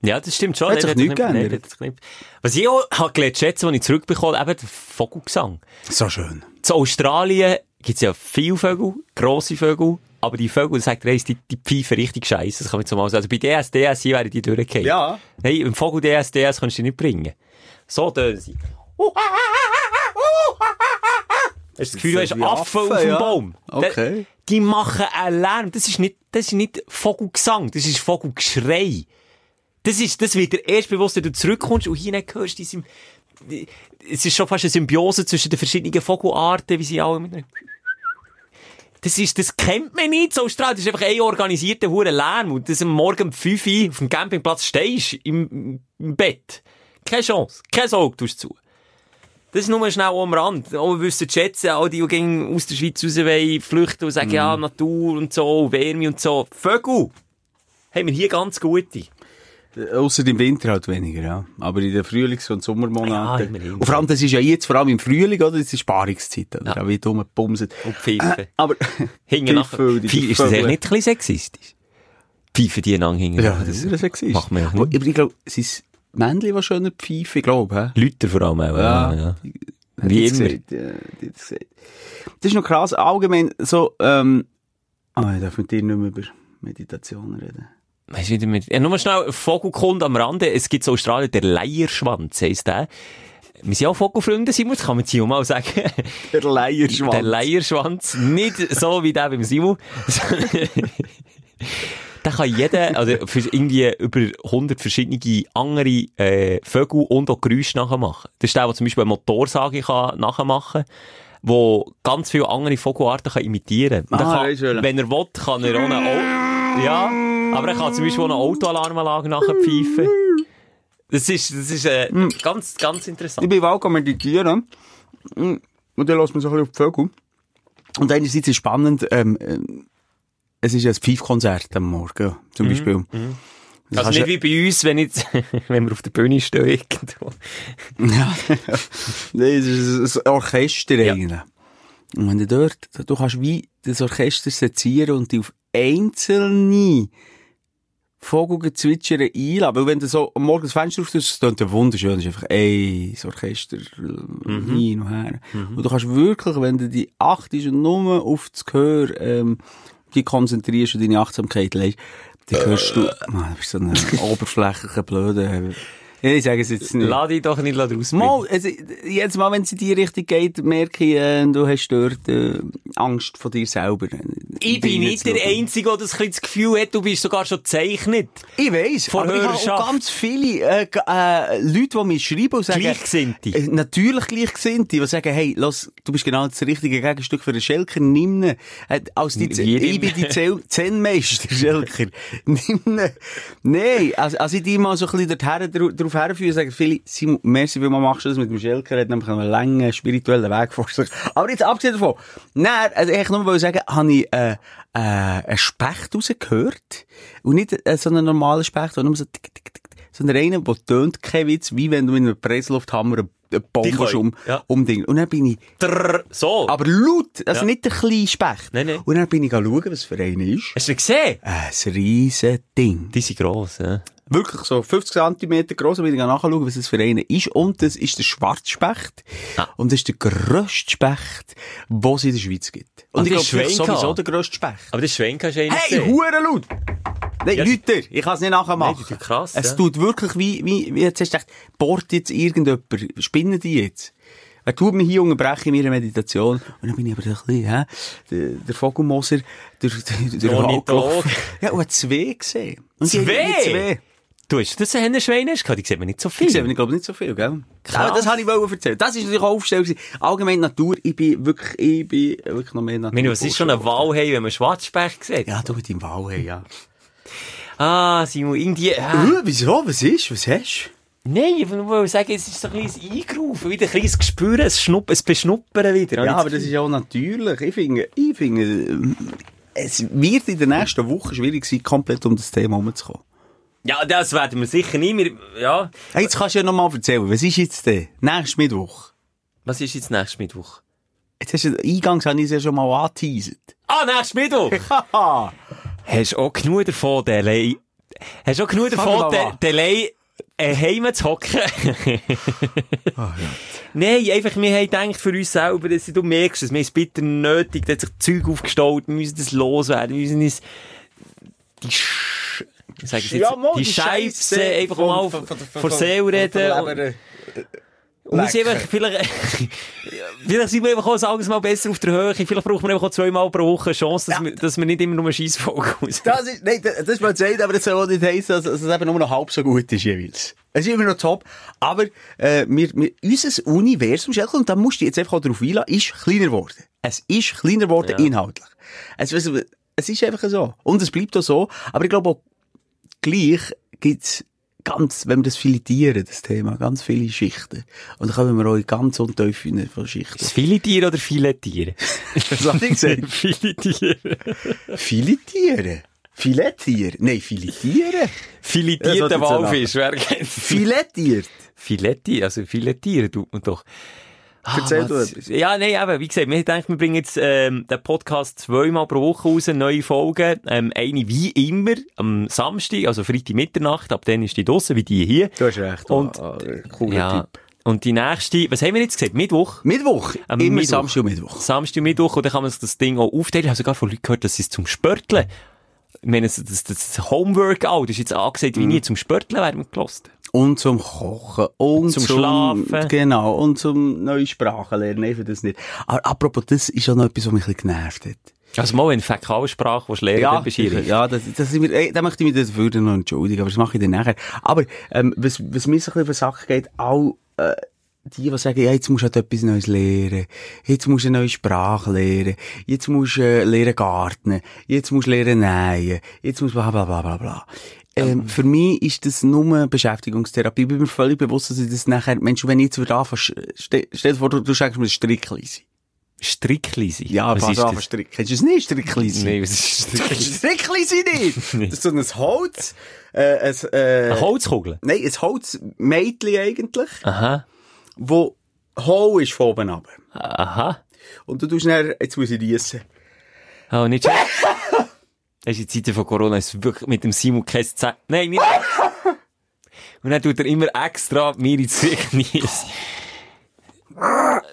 Ja, das stimmt schon. Hat sich nichts nein, geändert. nicht- Was ich auch habe gelernt schätzen, als ich zurückbekomme, eben der Vogelgesang. So schön. zu Australien gibt es ja viele Vögel, grosse Vögel, aber die Vögel, das sagt eins, die, die pfeifen richtig scheiße, das kann man so mal sagen. Also bei DSDS hier wären die durchgefallen. Ja. Hey, im Vogel DSDS kannst du die nicht bringen. So tönen sie. Hast das Gefühl, du hast wie Affen auf Affen, dem ja. Baum? Okay. Die machen einen Lärm. Das ist nicht, das ist nicht Vogelgesang, das ist Vogelgeschrei. Das ist, das wird dir erst bewusst, wenn du zurückkommst und hier hörst du diesem, es ist schon fast eine Symbiose zwischen den verschiedenen Vogelarten, wie sie alle mit das ist, das kennt man nicht, so Australien. Das ist einfach ein organisierter hure Lärm. Und dass am Morgen um 5 Uhr auf dem Campingplatz stehst, im, im Bett. Keine Chance. Kein Auge tust zu. Das ist nur schnell am Rand. Auch wir wissen schätzen, all die, die aus der Schweiz raus wollen, flüchten und sagen, ja, Natur und so, Wärme und so. Vögel! Haben wir hier ganz gute. Außer im Winter halt weniger, ja. Aber in den Frühlings- und Ja, Sommermonaten. immerhin. und vor allem, das ist ja jetzt, vor allem im Frühling, oder? Das ist Sparungszeit, oder? Ja. Ja. Wie dumm bumset. Und Pfeifen. Aber, Hingen nachher. Ist das eigentlich nicht ein bisschen sexistisch? Pfeifen die einander hingen. Ja, das ist ja sexist. Macht man ja Aber ich glaube, es ist Männchen, die schöner pfeifen, ich glaube, hä? Lüter vor allem auch. Ja, ja. Wie immer. Gesagt, ja. Das ist noch krass. Allgemein, so, ähm, ah, ich darf mit dir nicht mehr über Meditation reden. Weißt du, mit, ja, nur schnell, Vogelkunde am Rande. Es gibt in Australien der Leierschwanz, heisst der. Wir sind auch Vogelfreunde, Simon, das kann man hier mal sagen. Der Leierschwanz. Der Leierschwanz. Nicht so wie der beim Simon. Da kann jeder, also für irgendwie über 100 verschiedene andere äh, Vögel und auch Geräusche nachmachen. Das ist der, der zum Beispiel eine Motorsage kann nachmachen kann, wo ganz viele andere Vogelarten kann imitieren kann. Ah, kann, du, wenn er will, kann er auch eine Au Ja, aber er kann zum Beispiel auch eine Autoalarmanlage nachher pfeifen. Das ist, das ist äh, ganz, ganz Ich interessant. bin auch meditieren. Mm, Und dann lässt man so ein bisschen auf die Vögel. Und einerseits ist es spannend, ähm, ähm, es ist ein Pfeifkonzert am Morgen, zum Beispiel. Das Also nicht wie bei uns, wenn, jetzt, wenn wir auf der Bühne stehen irgendwo. Ja. Nein, es ist ein Orchester Ja. eigentlich. Und wenn du dort, du kannst wie das Orchester sezieren und die auf einzelne Vogelgezwitschern einladen. Weil wenn du so am Morgen das Fenster auftust, das klingt ja wunderschön. Das ist einfach ein Orchester Mhm. hin und her. Und du kannst wirklich, wenn du die achtest und nur auf das Gehör ähm, die konzentrierst und deine Achtsamkeit legst, dann hörst du, man, du bist so ein oberflächlicher Blöder. Ich sage es jetzt nicht. Lass dich doch nicht rausbringen. Mal, also, jetzt mal, wenn es in die Richtung geht, merke ich, äh, du hast dort äh, Angst vor dir selber. Ich bin nicht der Einzige, der das, das Gefühl hat, du bist sogar schon gezeichnet. Ich weiss, Von aber ich habe Hörerschaft. auch ganz viele äh, äh, Leute, die mir schreiben und sagen... Gleichgesinnte. Äh, natürlich Gleichgesinnte, die sagen, hey, los, du bist genau das richtige Gegenstück für den Schelker, nimm ihn. Äh, als die, ich bin die Zen-Meister, Schelker. nimm ihn. Nein, also, als ich die mal so ein bisschen dorthin, darauf darauf herführe, sagen viele, Simon, merci, wie man machst du das mit dem Schelker, er hat nämlich einen langen spirituellen Weg vor sich. Aber jetzt abgesehen davon, nein, also ich nur mal sagen, habe ich, äh, äh, einen Specht rausgehört. Und nicht äh, so einen normalen Specht, sondern so tick, tick, tick, sondern einen, der tönt kein Witz, wie wenn du mit einem Presslufthammer einen einen können, um, ja. um. Und dann bin ich, Trrr, so. aber laut, also Ja. nicht der kleine Specht. Nein, nein. Und dann bin ich schauen, was für einer ist. Hast du gesehen? Ein riesen Ding. Die sind gross, ja. Wirklich so 50 cm groß, und ich nachschauen, was es für einer ist. Und das ist der Schwarzspecht. Ah. Und das ist der grösste Specht, den es in der Schweiz gibt. Und Ah, ich das glaube, ist das ist sowieso der grösste Specht. Aber das Schwenk hast du einen Hey, gesehen. Nein, Ja, Leute, ich kann es nicht nachher machen. Nein, krass, Es ja. tut wirklich wie, wie, wie jetzt hast du gedacht, bohrt jetzt irgendjemand, spinnen die jetzt? Er tut mich hier unterbrechen in meiner Meditation. Und dann bin ich aber ein bisschen, hä? Der, der Vogelmoser, der, der, der Ornithologe. Ja, und hat zwei gesehen. Und Zwei? Die, die zwei. Du hast das ein Schwein hast gehabt, die sieht man nicht so viel. Ich sehe, ich glaube nicht so viel, gell? Krass. Aber das habe ich wollen erzählen. Das ist natürlich auch aufgestellt. Allgemein Natur, ich bin wirklich, ich bin wirklich noch mehr Natur. Ich meine, was ist schon ein Walhai, wenn man Schwarzspecht sieht? Ja, du mit deinem Wahl, ja. Ah, Simon, irgendwie, ah. Äh, wieso? Was ist? Was hast Nein, ich wollte sagen, es ist so ein kleines Eingerufen, wieder ein kleines Gespür, ein, Schnupp, ein Beschnuppern wieder. Ja, aber das ist ja auch natürlich. Ich finde, ich finde, ähm, es wird in der nächsten Woche schwierig sein, komplett um das Thema herumzukommen. Ja, das werden wir sicher nicht mehr, ja. Hey, jetzt kannst du ja noch mal erzählen, was ist jetzt denn? Nächstes Mittwoch. Was ist jetzt nächstes Mittwoch? Jetzt hast du, eingangs habe ich es ja schon mal angeteasert. Ah, nächstes Mittwoch! Hast auch genug davon, Delay, hast auch genug davon. Delay, heim zu hocken. Nein, einfach, wir haben gedacht für uns selber, dass du merkst, dass wir es bitter nötig, hat sich Zeug aufgestaut, wir müssen das loswerden, wir müssen uns die Sch ich es jetzt, Ja, die die Scheisse einfach mal vor Seele reden. Und- Lecker. einfach, vielleicht, vielleicht sind wir einfach auch sagen wir mal besser auf der Höhe. Vielleicht brauchen wir einfach auch zweimal pro Woche eine Chance, dass, Ja. wir, dass wir nicht immer nur Scheissfolge raus. Das ist, nein, das ist mal gesagt, aber das soll auch nicht heissen, dass, dass es eben nur noch halb so gut ist jeweils. Es ist immer noch top, aber äh, wir, wir, unser Universum, Schelke, und da musst du jetzt einfach auch darauf einlassen, ist kleiner geworden. Es ist kleiner geworden Ja. inhaltlich. Es, es, es ist einfach so. Und es bleibt auch so. Aber ich glaube auch, gleich gibt's ganz, wenn wir das filetieren, das Thema, ganz viele Schichten. Und dann kommen wir auch in ganz untiefe von Schichten. Tiere oder viele Tiere? Was habe ich gesagt? viele Tiere. Filetieren? Filettieren? Nein, filetieren. Filetierter Walfisch, wer kennt Filettiert. Filetti, also filetieren tut man doch. Ah, Erzähl du was- etwas. Ja, nein, aber wie gesagt, wir denken, wir bringen jetzt ähm, den Podcast zweimal pro Woche raus, neue Folgen. Ähm, eine wie immer am Samstag, also Freitag Mitternacht, ab dann ist die draussen, wie die hier. Du hast recht. Und- ah, ah, cooler Ja. Typ. Und die nächste, was haben wir jetzt gesagt? Mittwoch? Mittwoch. Am Immer Mittwoch. Samstag und Mittwoch. Samstag und Mittwoch, und dann kann man sich das Ding auch aufteilen. Ich habe sogar von Leuten gehört, dass sie es zum Spörteln. Ich meine, das, das, das Homeworkout ist jetzt angesagt, Mhm. wie nie zum Spörteln werden wir gelost. Und zum Kochen. Und Zum Schlafen. Genau. Und zum neue Sprachen lernen. Einfach das nicht. Aber apropos, das ist auch noch etwas, was mich ein bisschen genervt hat. Also mal, du Fäkalsprache willst lernen, dann bist du ja, das, das ist mir, ey, da möchte ich mich dafür noch entschuldigen, aber das mache ich dann nachher. Aber, ähm, was, was mir so ein bisschen auf die Sache geht, auch, äh, die, die sagen, ja, jetzt musst du halt etwas Neues lernen. Jetzt musst du eine neue Sprache lernen. Jetzt musst du äh, lernen gartnen. Jetzt musst du lernen nähen. Jetzt musst du bla, bla, bla, bla, bla. Ähm, für mich ist das nur Beschäftigungstherapie. Ich bin mir völlig bewusst, dass ich das nachher, Mensch, wenn ich jetzt wieder anfange, stell, dir vor, du, du sagst mir Strickleise. Strickleise. Ja, was ist das? stricken. Kennst du das nicht, Strickleise? Nein, was ist Strickleise? Strickleise nicht! Das ist so ein Holz, äh, ein, äh, Eine Holzkugel? nein, ein Holzmädchen eigentlich, Aha. wo hohl ist von oben ab. Aha. Und du tust dann, jetzt muss ich riessen. Oh, nicht schlecht. Das ist in Zeiten von Corona, ist wirklich mit dem Simon kein Ze Nein, nicht. Und dann tut er immer extra mir ins.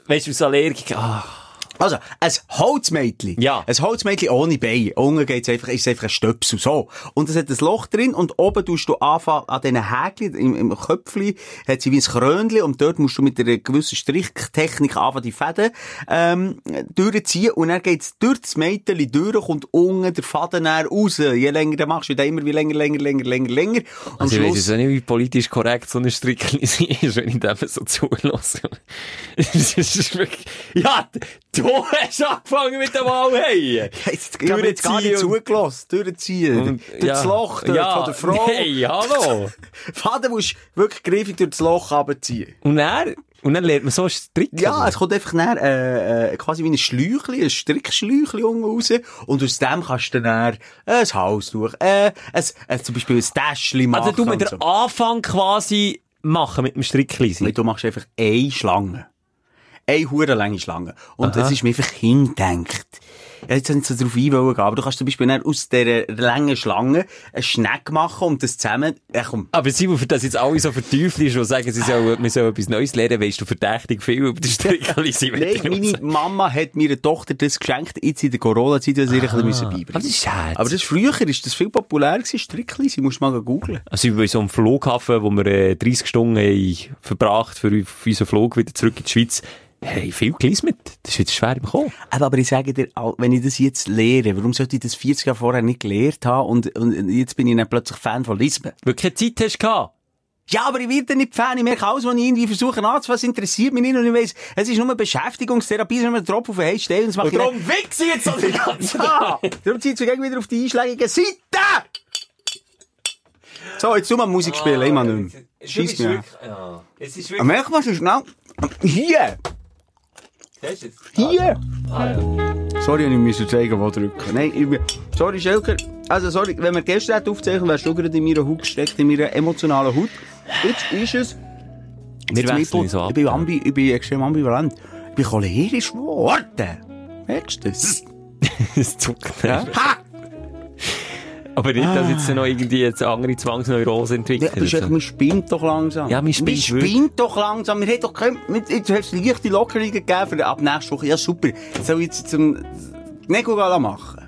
Weißt du, aus Allergiker, ah. Also, ein Holzmädchen. Ja. Ein Holzmädchen ohne Bein. Unten geht's einfach, ist es einfach ein Stöpsel, so. Und es hat ein Loch drin und oben tust du anfangen, an diesen Häkchen, im, im Köpfchen, hat sie wie ein Krönchen und dort musst du mit einer gewissen Stricktechnik anfangen, die Fäden, ähm, durchziehen und dann geht's durch das Mädchen durch, kommt unten der Faden dann raus. Je länger du machst, wird er immer wie länger, länger, länger, länger, länger. Und Also ich Schluss, jetzt auch nicht, wie politisch korrekt so eine Strickleise ist, wenn ich dem so zulasse. Das ist wirklich, ja, du hast angefangen mit dem Wahlheien. jetzt, ich habe jetzt gar nicht zugelassen. Durchziehen. Und- durch das Loch dort ja, von der Frau. Nein, hallo. Faden musst wirklich griffig durch das Loch runterziehen. Und dann, und dann lernt man so stricken. Ja, es kommt einfach dann, äh, äh, quasi wie ein Schläuchli, ein Strickschläuchli raus. Und aus dem kannst du dann äh, ein Halstuch, äh, ein, äh, zum Beispiel ein Täschchen machen. Also du mit der so. Anfang quasi machen mit dem Strickleise. Nee, Du machst einfach eine Schlange. Eine hure lange Schlange. Und das ist mir einfach hingedenkt. ja, jetzt nicht so drauf einwollen aber du kannst zum Beispiel aus dieser langen Schlange einen Schneck machen und das zusammen, ja, komm. Aber Simon, für das jetzt alle so verteufeln und sagen, sie sollen, wir sollen etwas Neues lernen, weißt du verdächtig viel über die Strickli-Symmetrie. Nein, meine Mama hat meiner Tochter das geschenkt, jetzt in der Corona-Zeit, weil sie ihr ein bisschen beibringen Aber das ist schade. Aber das früher ist das viel populär gewesen, Strickli, sie musst mal googeln. Also bei so einem Flughafen, wo wir äh, 30 Stunden haben verbracht für unseren Flug wieder zurück in die Schweiz, hey, viel gelismet. Das ist wieder schwer im Kopf. Aber, aber ich sage dir, wenn ich das jetzt lehre, warum sollte ich das 40 Jahre vorher nicht gelehrt haben und, und jetzt bin ich dann plötzlich Fan von Lismen? Weil du keine Zeit hast gehabt. Ja, aber ich werde nicht Fan. Ich merke alles, was ich irgendwie versuche anzufassen, interessiert mich nicht. Und ich weiss, es ist nur eine Beschäftigungstherapie, es ist nur ein Tropfen auf heißen Stein. Und das macht Darum wichse ich jetzt so die ganze Ja, darum zieht es mich wieder auf die einschlägige Seite. So, jetzt tu mal Musik spielen, ich mach nicht mehr. Scheiss mir. Ja. Es ist Aber merk mal so schnell. Hier! Hier! Sorry, ich muss zeigen, wo drücken. Nein, ich bin... Sorry, Schelker. Also, sorry, wenn wir gestern hätten aufzeichnen, wärst du gerade in meiner Haut gesteckt, in meiner emotionalen Haut. Jetzt ist es... Wir wechseln mit- so ab. Ich bin, ambi, ich bin extrem ambivalent. Ich bin cholerisch geworden. Merkst du das? Es zuckt. Ja? Ha! Aber nicht, dass jetzt noch irgendwie jetzt andere Zwangsneurose Ja, entwickelt. aber ist echt, man spinnt doch langsam. Ja, man spinnt Man spinnt doch langsam. Wir haben doch mit, jetzt hast du leichte Lockerungen gegeben ab nächste Woche. Ja, super. Soll ich jetzt zum Nego machen?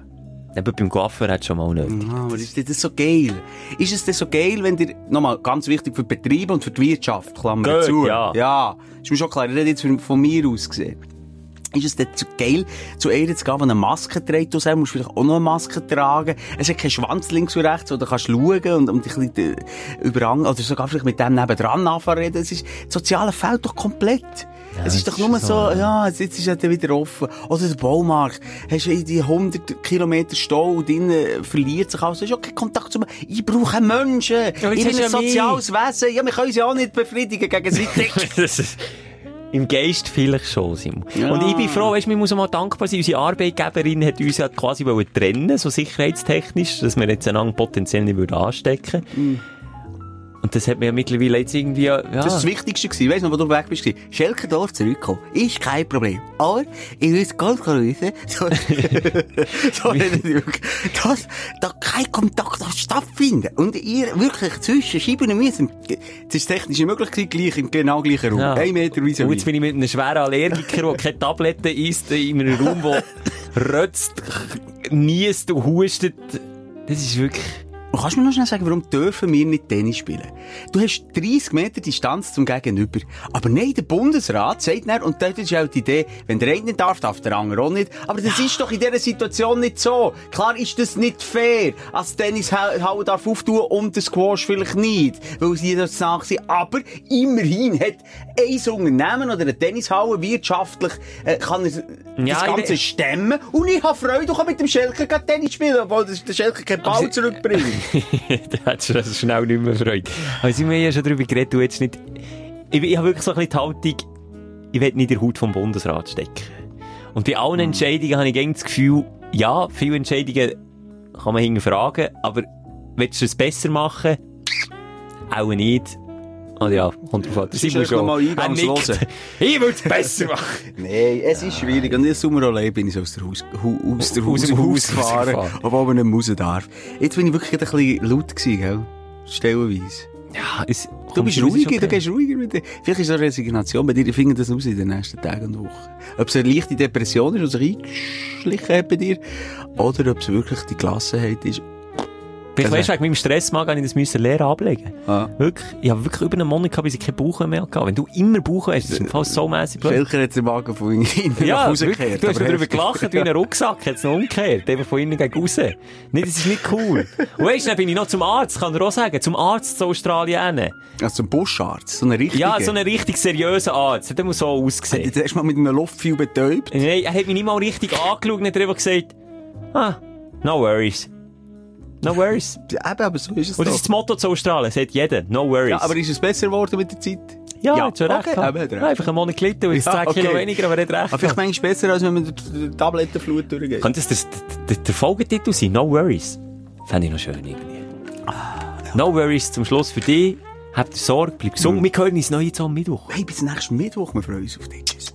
Aber beim Coiffeur hat schon mal nicht. Ah, aber ist das so geil? Ist es denn so geil, wenn dir, nochmal, ganz wichtig für Betriebe und für die Wirtschaft, Klammer Gut, zu. ja. Ja. Ist mir schon klar. Ich rede jetzt von mir aus gesehen. Ist es denn so geil, zu einer zu gehen, die eine Maske trägt? Du selber musst vielleicht auch noch eine Maske tragen. Es hat keinen Schwanz links und rechts, wo du kannst schauen und, und dich ein bisschen äh, überang, oder sogar vielleicht mit dem nebendran anfangen. Es ist, das Soziale fehlt doch komplett. es ist doch nur so, ja, jetzt ist es dann wieder offen. Oder der Baumarkt. Hast du die 100 Kilometer Stau und innen verliert sich alles. Du hast auch keinen Kontakt zu mir. Ich brauche Menschen. Ja, ich bin ein ja mich. soziales Wesen. Ja, wir können sie auch nicht befriedigen gegenseitig. Im Geist vielleicht schon, Simon. Ja. Und ich bin froh, weißt, wir müssen mal dankbar sein. Unsere Arbeitgeberin hat uns ja quasi trennen, so sicherheitstechnisch, dass wir jetzt einander potenziell nicht würden anstecken Mhm. Und das hat mir ja mittlerweile jetzt irgendwie, ja. Das war das Wichtigste. gewesen. Weißt du noch, wo du weg bist? Schelkendorf zurückkommen. Ist kein Problem. Aber ich will ganz klar wissen, so, so dass da kein Kontakt stattfinden. Und ihr wirklich zwischen Scheiben müssen. Es ist technisch möglich gewesen, gleich im genau gleichen Raum. Ja. Ein Meter wie so. Und jetzt bin ich mit einem schweren Allergiker, der keine Tabletten isst, in einem Raum, der rötzt, niest und hustet. Das ist wirklich... Und kannst du mir noch schnell sagen, warum dürfen wir nicht Tennis spielen? Du hast 30 Meter Distanz zum Gegenüber. Aber nein, der Bundesrat sagt dann, und das ist auch die Idee, wenn der eine nicht darf, darf der andere auch nicht. Aber das ist doch in dieser Situation nicht so. Klar ist das nicht fair, als Tennishalle darf auftun und der Squash vielleicht nicht, weil sie das nach sind. Aber immerhin hat ein Unternehmen oder eine Tennishalle wirtschaftlich, äh, kann Ja, das ich Ganze stemmen. Und ich habe Freude, ich kann mit dem Schelker Tennis spielen, obwohl der Schelker keinen Ball zurückbringt. da hat schon also schnell nicht mehr Freude. Aber sind wir ja schon darüber geredet, du jetzt nicht... Ich, ich habe wirklich so ein bisschen die Haltung, ich will nicht in der Haut vom Bundesrat stecken. Und bei allen Entscheidungen habe ich irgendwie das Gefühl, ja, viele Entscheidungen kann man hinterfragen, aber willst du es besser machen? Auch nicht. Ah ja, kommt drauf an. Das ist noch mal eingangs hören. Ich will es besser machen. Nein, es ist schwierig. Und jetzt Sommer allein bin ich so aus, der Haus, hu, aus, der Aus Haus, dem Haus Haus gefahren, obwohl man nicht raus darf. Jetzt bin ich wirklich ein bisschen laut gewesen, gell? Stellenweise. Ja, es, Du bist ruhiger, okay. du gehst ruhiger mit dir. Vielleicht ist es eine Resignation. Bei dir finden das raus in den nächsten Tagen und Wochen. Ob es eine leichte Depression ist, die sich eingeschlichen hat bei dir, oder ob es wirklich die Gelassenheit ist. Vielleicht Also- weißt du, wegen meinem Stressmagen ich das müssen lernen ablegen. Ah. Wirklich. Ich habe wirklich über einen Monat gehabt, bis ich keinen Bauch mehr hatte. Wenn du immer Bauch hast, ist im Fall so mässig blöd. Schelker hat den Magen von innen Ja, nach wirklich. rausgekehrt. Du hast darüber gelacht, wie ein Rucksack, jetzt noch umgekehrt. Eben von innen gegen raus. Nee, das ist nicht cool. Und weißt du, dann bin ich noch zum Arzt, kann er auch sagen. Zum Arzt zu Australien. hin. Also zum Buscharzt, so eine richtige. Ja, so einen richtig seriösen Arzt. Der muss so Hat aussehen. jetzt erst mal mit einem Luftfehl betäubt. Nein, er hat mich nicht mal richtig angeschaut und hat einfach gesagt, ah, no worries. No worries. Ja, eben, aber so ist es Und das doch. ist das Motto zu Australien, sagt jeder, no worries. Ja, aber ist es besser geworden mit der Zeit? Ja, Ja, schon recht. okay, recht. Ja, einfach einen Monat gelitten und jetzt Ja, 10 Kilo okay. weniger, aber er hat recht. Aber vielleicht gehabt. manchmal besser, als wenn man die Tablettenflut durchgeht. Könnte das der, Folgetitel sein? No worries. Fände ich noch schön irgendwie. No worries zum Schluss für dich. Habt Sorge, bleib gesund. Wir hören uns neu jetzt am Mittwoch. Hey, bis nächsten Mittwoch, wir freuen uns auf dich. Tschüss.